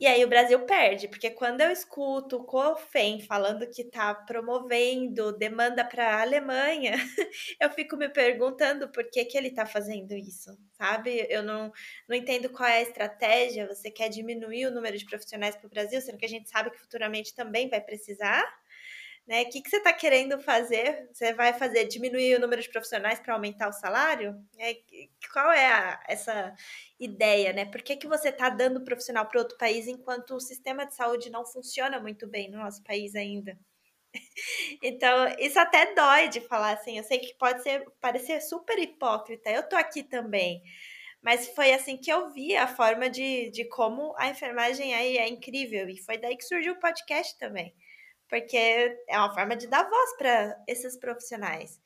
E aí o Brasil perde, porque quando eu escuto o COFEM falando que está promovendo demanda para a Alemanha, eu fico me perguntando por que, que ele está fazendo isso, sabe? Eu não, não entendo qual é a estratégia. Você quer diminuir o número de profissionais para o Brasil, sendo que a gente sabe que futuramente também vai precisar? Né? O que, que você está querendo fazer? Você vai fazer diminuir o número de profissionais para aumentar o salário? É, qual é a, essa ideia, né? Por que, que você está dando profissional para outro país enquanto o sistema de saúde não funciona muito bem no nosso país ainda? então, isso até dói de falar assim. Eu sei que pode ser parecer super hipócrita. Eu tô aqui também. Mas foi assim que eu vi a forma de, de como a enfermagem aí é incrível. E foi daí que surgiu o podcast também porque é uma forma de dar voz para esses profissionais.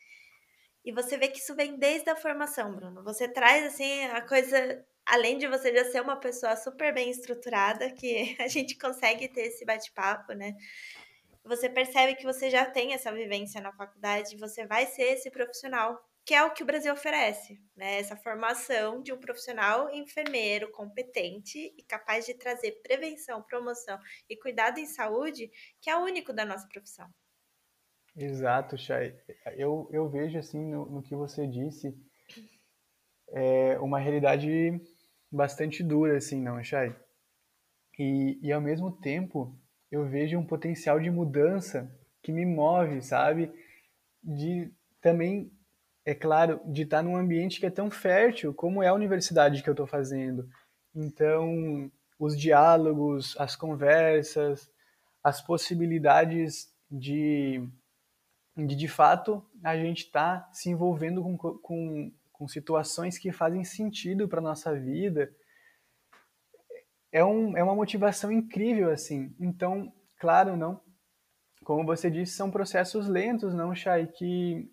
E você vê que isso vem desde a formação, Bruno. Você traz assim a coisa, além de você já ser uma pessoa super bem estruturada, que a gente consegue ter esse bate-papo, né? Você percebe que você já tem essa vivência na faculdade, você vai ser esse profissional que é o que o Brasil oferece, né? Essa formação de um profissional enfermeiro competente e capaz de trazer prevenção, promoção e cuidado em saúde, que é o único da nossa profissão. Exato, Chay. Eu, eu vejo, assim, no, no que você disse, é uma realidade bastante dura, assim, não, Chay? E, e, ao mesmo tempo, eu vejo um potencial de mudança que me move, sabe? De também é claro, de estar num ambiente que é tão fértil como é a universidade que eu estou fazendo. Então, os diálogos, as conversas, as possibilidades de, de, de fato, a gente estar tá se envolvendo com, com, com situações que fazem sentido para a nossa vida, é, um, é uma motivação incrível, assim. Então, claro, não, como você disse, são processos lentos, não, Chay, que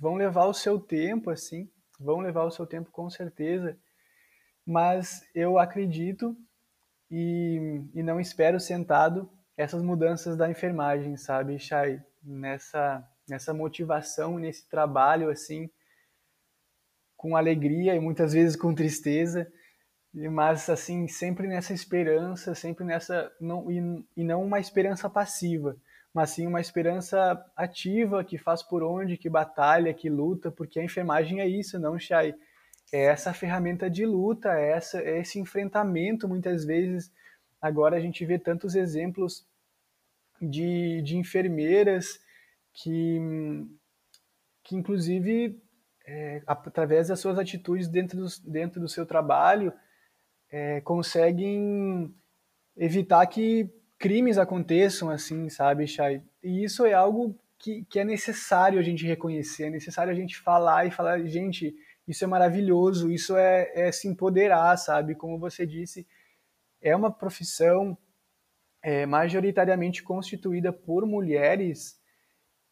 vão levar o seu tempo, assim, vão levar o seu tempo com certeza, mas eu acredito e, e não espero sentado essas mudanças da enfermagem, sabe, Chay? Nessa, nessa motivação, nesse trabalho, assim, com alegria e muitas vezes com tristeza, mas assim sempre nessa esperança, sempre nessa não e, e não uma esperança passiva, mas sim uma esperança ativa que faz por onde, que batalha, que luta, porque a enfermagem é isso, não, Chay? É essa ferramenta de luta, é, essa, é esse enfrentamento, muitas vezes. Agora a gente vê tantos exemplos de, de enfermeiras que, que inclusive, é, através das suas atitudes dentro do, dentro do seu trabalho, é, conseguem evitar que crimes aconteçam assim, sabe, Chay? E isso é algo que, que é necessário a gente reconhecer, é necessário a gente falar e falar, gente, isso é maravilhoso, isso é, é se empoderar, sabe? Como você disse, é uma profissão é, majoritariamente constituída por mulheres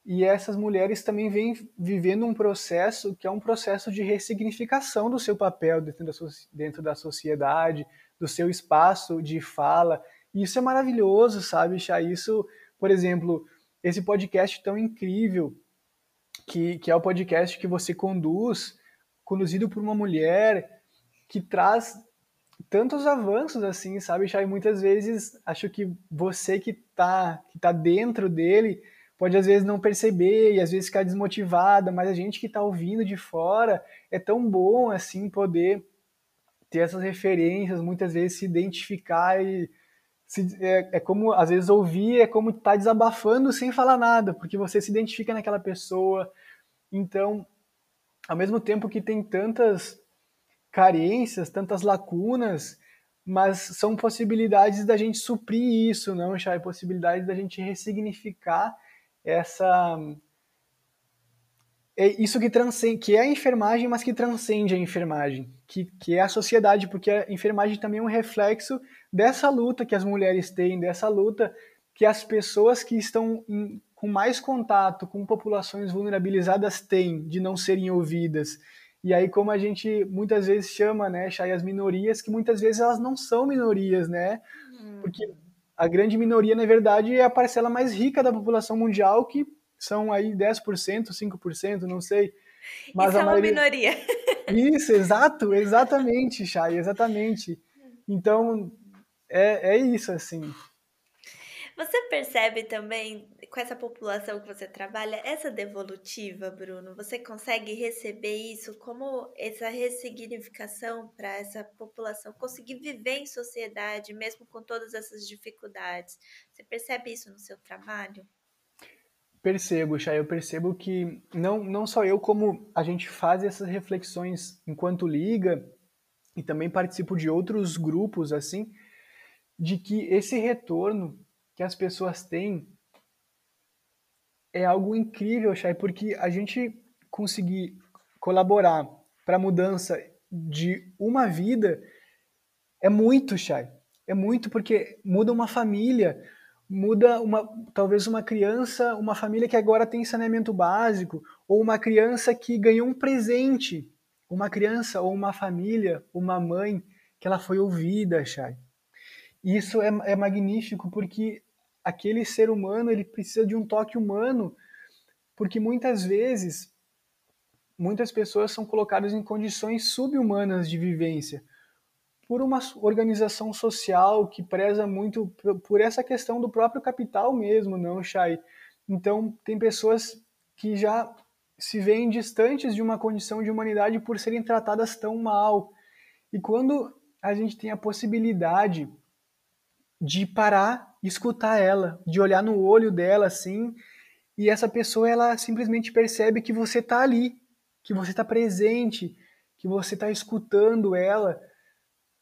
e essas mulheres também vêm vivendo um processo que é um processo de ressignificação do seu papel dentro da, dentro da sociedade, do seu espaço de fala, isso é maravilhoso, sabe, Chá? Isso, por exemplo, esse podcast tão incrível, que, que é o podcast que você conduz, conduzido por uma mulher que traz tantos avanços assim, sabe? E muitas vezes acho que você que está que tá dentro dele pode às vezes não perceber e às vezes ficar desmotivada, mas a gente que está ouvindo de fora é tão bom assim poder ter essas referências, muitas vezes se identificar e se, é, é, como às vezes ouvir é como estar tá desabafando sem falar nada, porque você se identifica naquela pessoa. Então, ao mesmo tempo que tem tantas carências, tantas lacunas, mas são possibilidades da gente suprir isso, não, Chay? Possibilidades da gente ressignificar essa é isso que transcende, que é a enfermagem, mas que transcende a enfermagem, que, que é a sociedade, porque a enfermagem também é um reflexo dessa luta que as mulheres têm, dessa luta que as pessoas que estão em, com mais contato com populações vulnerabilizadas têm de não serem ouvidas. E aí, como a gente muitas vezes chama, né, Chay, as minorias, que muitas vezes elas não são minorias, né? Uhum. Porque a grande minoria, na verdade, é a parcela mais rica da população mundial, que são aí 10%, 5%, não sei. Mas Isso a é uma maioria... minoria. Isso, exato, exatamente, Chay, exatamente. Então, é, é isso, assim. Você percebe também, com essa população que você trabalha, essa devolutiva, Bruno? Você consegue receber isso como essa ressignificação para essa população conseguir viver em sociedade, mesmo com todas essas dificuldades? Você percebe isso no seu trabalho? Percebo, Chay, eu percebo que não, não só eu, como a gente faz essas reflexões enquanto liga, e também participo de outros grupos, assim, de que esse retorno que as pessoas têm é algo incrível, Chay, porque a gente conseguir colaborar para a mudança de uma vida é muito, Chay. É muito porque muda uma família, muda uma, talvez uma criança, uma família que agora tem saneamento básico, ou uma criança que ganhou um presente, uma criança ou uma família, uma mãe que ela foi ouvida, Chay. Isso é, é magnífico porque aquele ser humano ele precisa de um toque humano, porque muitas vezes muitas pessoas são colocadas em condições subhumanas de vivência por uma organização social que preza muito por essa questão do próprio capital mesmo, não, Chay? Então, tem pessoas que já se veem distantes de uma condição de humanidade por serem tratadas tão mal. E quando a gente tem a possibilidade de parar, escutar ela, de olhar no olho dela assim, e essa pessoa ela simplesmente percebe que você está ali, que você está presente, que você está escutando ela,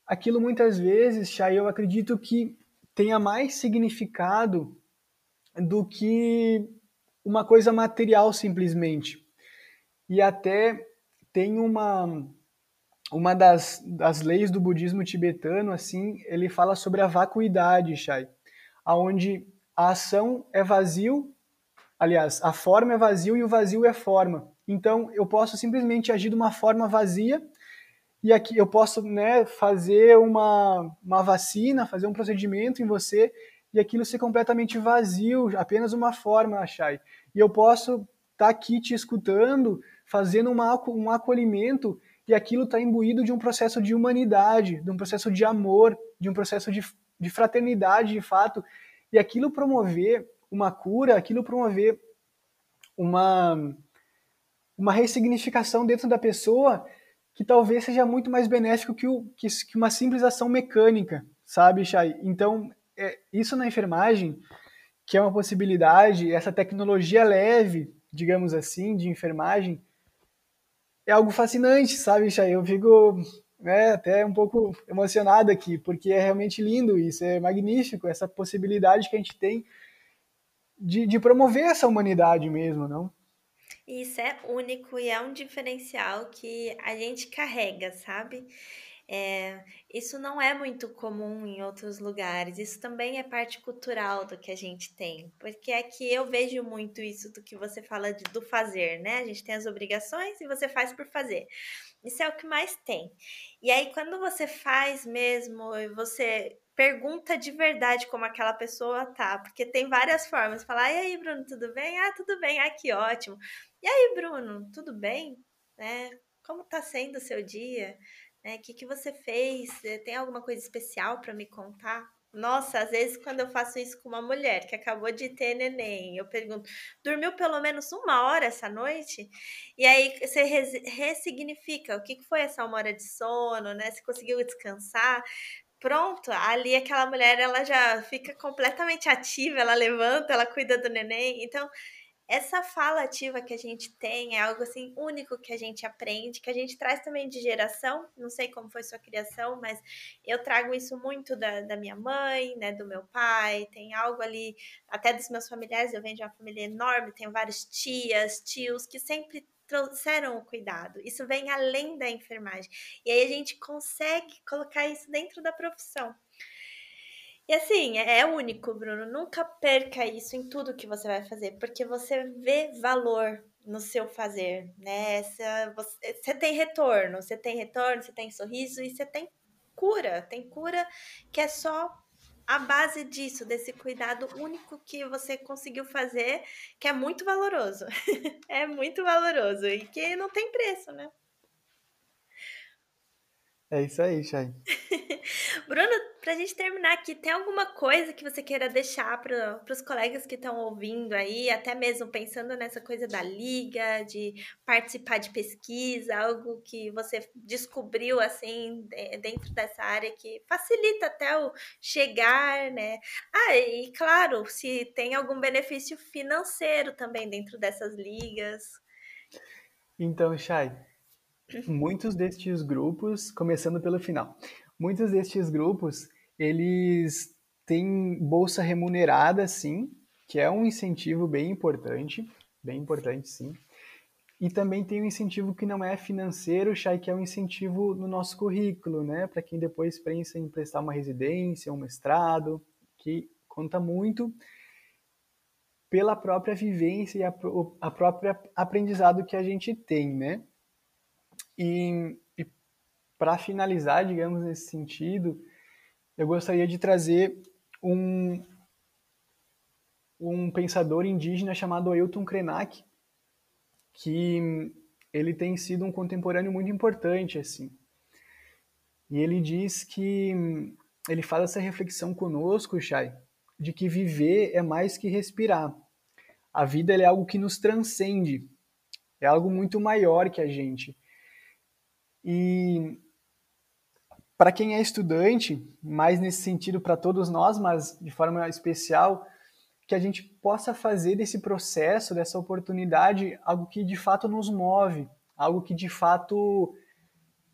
aquilo muitas vezes, Chay, eu acredito que tenha mais significado do que uma coisa material simplesmente. E até tem uma uma das, das leis do budismo tibetano, assim, ele fala sobre a vacuidade, Chay, aonde a ação é vazio, aliás, a forma é vazio e o vazio é forma. Então, eu posso simplesmente agir de uma forma vazia e aqui eu posso né, fazer uma, uma vacina, fazer um procedimento em você e aquilo ser completamente vazio, apenas uma forma, Chay. E eu posso estar tá aqui te escutando, fazendo uma, um acolhimento e aquilo está imbuído de um processo de humanidade, de um processo de amor, de um processo de, de fraternidade, de fato, e aquilo promover uma cura, aquilo promover uma, uma ressignificação dentro da pessoa que talvez seja muito mais benéfico que, o, que, que uma simples ação mecânica, sabe, Chay? Então, é, isso na enfermagem, que é uma possibilidade, essa tecnologia leve, digamos assim, de enfermagem, é algo fascinante, sabe, Chay? Eu fico né, até um pouco emocionado aqui, porque é realmente lindo isso, é magnífico, essa possibilidade que a gente tem de, de promover essa humanidade mesmo, não? Isso é único e é um diferencial que a gente carrega, sabe? É, isso não é muito comum em outros lugares, isso também é parte cultural do que a gente tem, porque aqui eu vejo muito isso do que você fala de, do fazer, né? A gente tem as obrigações e você faz por fazer. Isso é o que mais tem. E aí, quando você faz mesmo, e você pergunta de verdade como aquela pessoa tá, porque tem várias formas. Falar, e aí, Bruno, tudo bem? Ah, tudo bem, ah, que ótimo. E aí, Bruno, tudo bem? Né? Como tá sendo o seu dia? O né? que, que você fez? Tem alguma coisa especial para me contar? Nossa, às vezes quando eu faço isso com uma mulher que acabou de ter neném, eu pergunto: dormiu pelo menos uma hora essa noite? E aí você ressignifica o que foi essa uma hora de sono, né? Se conseguiu descansar. Pronto, ali aquela mulher ela já fica completamente ativa, ela levanta, ela cuida do neném. Então, essa fala ativa que a gente tem é algo assim único que a gente aprende, que a gente traz também de geração. Não sei como foi sua criação, mas eu trago isso muito da, da minha mãe, né, do meu pai. Tem algo ali, até dos meus familiares. Eu venho de uma família enorme, tenho várias tias, tios que sempre trouxeram o cuidado. Isso vem além da enfermagem. E aí a gente consegue colocar isso dentro da profissão. E assim, é, é único, Bruno. Nunca perca isso em tudo que você vai fazer, porque você vê valor no seu fazer, né? Você, você tem retorno, você tem retorno, você tem sorriso e você tem cura. Tem cura que é só a base disso, desse cuidado único que você conseguiu fazer, que é muito valoroso. é muito valoroso e que não tem preço, né? É isso aí, Chay. Bruno, pra gente terminar aqui, tem alguma coisa que você queira deixar para os colegas que estão ouvindo aí, até mesmo pensando nessa coisa da liga, de participar de pesquisa, algo que você descobriu assim dentro dessa área que facilita até o chegar, né? Ah, e claro, se tem algum benefício financeiro também dentro dessas ligas. Então, Chay, muitos destes grupos, começando pelo final, muitos destes grupos, eles têm bolsa remunerada, sim, que é um incentivo bem importante, bem importante, sim. E também tem um incentivo que não é financeiro, Chay, que é um incentivo no nosso currículo, né? Para quem depois pensa em prestar uma residência, um mestrado, que conta muito pela própria vivência e a, a própria aprendizado que a gente tem, né? E, e para finalizar, digamos, nesse sentido, eu gostaria de trazer um, um pensador indígena chamado Ailton Krenak, que ele tem sido um contemporâneo muito importante, assim. E ele diz que ele faz essa reflexão conosco, Chay, de que viver é mais que respirar. A vida é algo que nos transcende, é algo muito maior que a gente. E para quem é estudante, mais nesse sentido para todos nós, mas de forma especial, que a gente possa fazer desse processo, dessa oportunidade, algo que de fato nos move, algo que de fato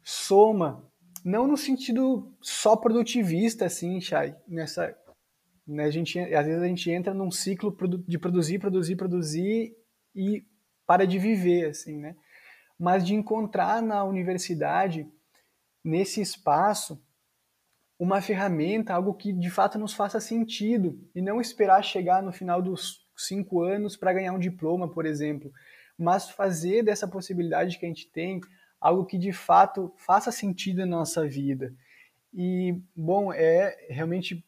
soma, não no sentido só produtivista, assim, Chay, nessa, né, a gente, às vezes a gente entra num ciclo de produzir, produzir, produzir e para de viver, assim, né? Mas de encontrar na universidade, nesse espaço, uma ferramenta, algo que de fato nos faça sentido e não esperar chegar no final dos cinco anos para ganhar um diploma, por exemplo, mas fazer dessa possibilidade que a gente tem algo que de fato faça sentido na nossa vida. E, bom, é realmente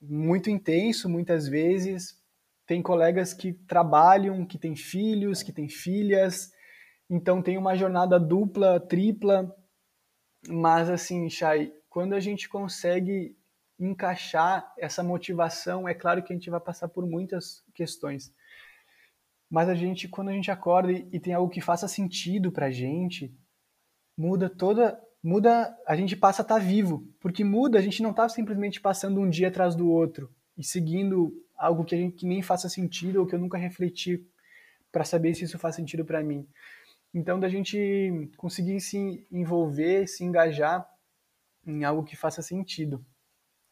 muito intenso muitas vezes. Tem colegas que trabalham, que têm filhos, que têm filhas, então tem uma jornada dupla, tripla, mas assim, Chay, quando a gente consegue encaixar essa motivação, é claro que a gente vai passar por muitas questões. Mas a gente, quando a gente acorda e tem algo que faça sentido pra gente, muda toda, muda, a gente passa a estar tá vivo, porque muda, a gente não está simplesmente passando um dia atrás do outro e seguindo algo que, a gente, que nem faça sentido ou que eu nunca refleti para saber se isso faz sentido para mim. Então, da gente conseguir se envolver, se engajar em algo que faça sentido.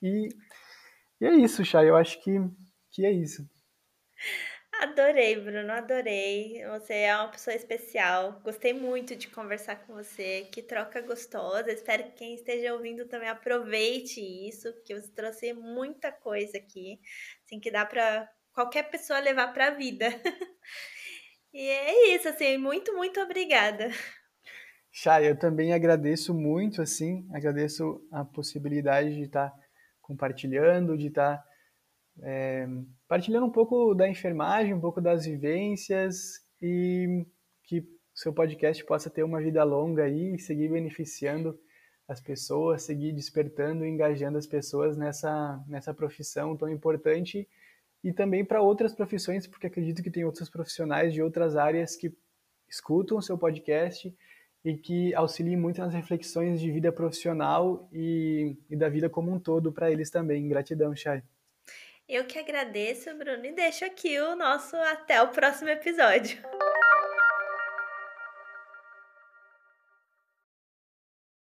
E, e é isso, Chay, eu acho que, que é isso. Adorei, Bruno, adorei. Você é uma pessoa especial. Gostei muito de conversar com você. Que troca gostosa. Espero que quem esteja ouvindo também aproveite isso, porque você trouxe muita coisa aqui, assim que dá para qualquer pessoa levar para a vida. E é isso, assim, muito, muito obrigada. Chay, eu também agradeço muito, assim, agradeço a possibilidade de estar compartilhando, de estar é, partilhando um pouco da enfermagem, um pouco das vivências e que seu podcast possa ter uma vida longa aí e seguir beneficiando as pessoas, seguir despertando e engajando as pessoas nessa, nessa profissão tão importante e também para outras profissões, porque acredito que tem outros profissionais de outras áreas que escutam o seu podcast e que auxiliem muito nas reflexões de vida profissional e, e da vida como um todo para eles também. Gratidão, Chay. Eu que agradeço, Bruno, e deixo aqui o nosso até o próximo episódio.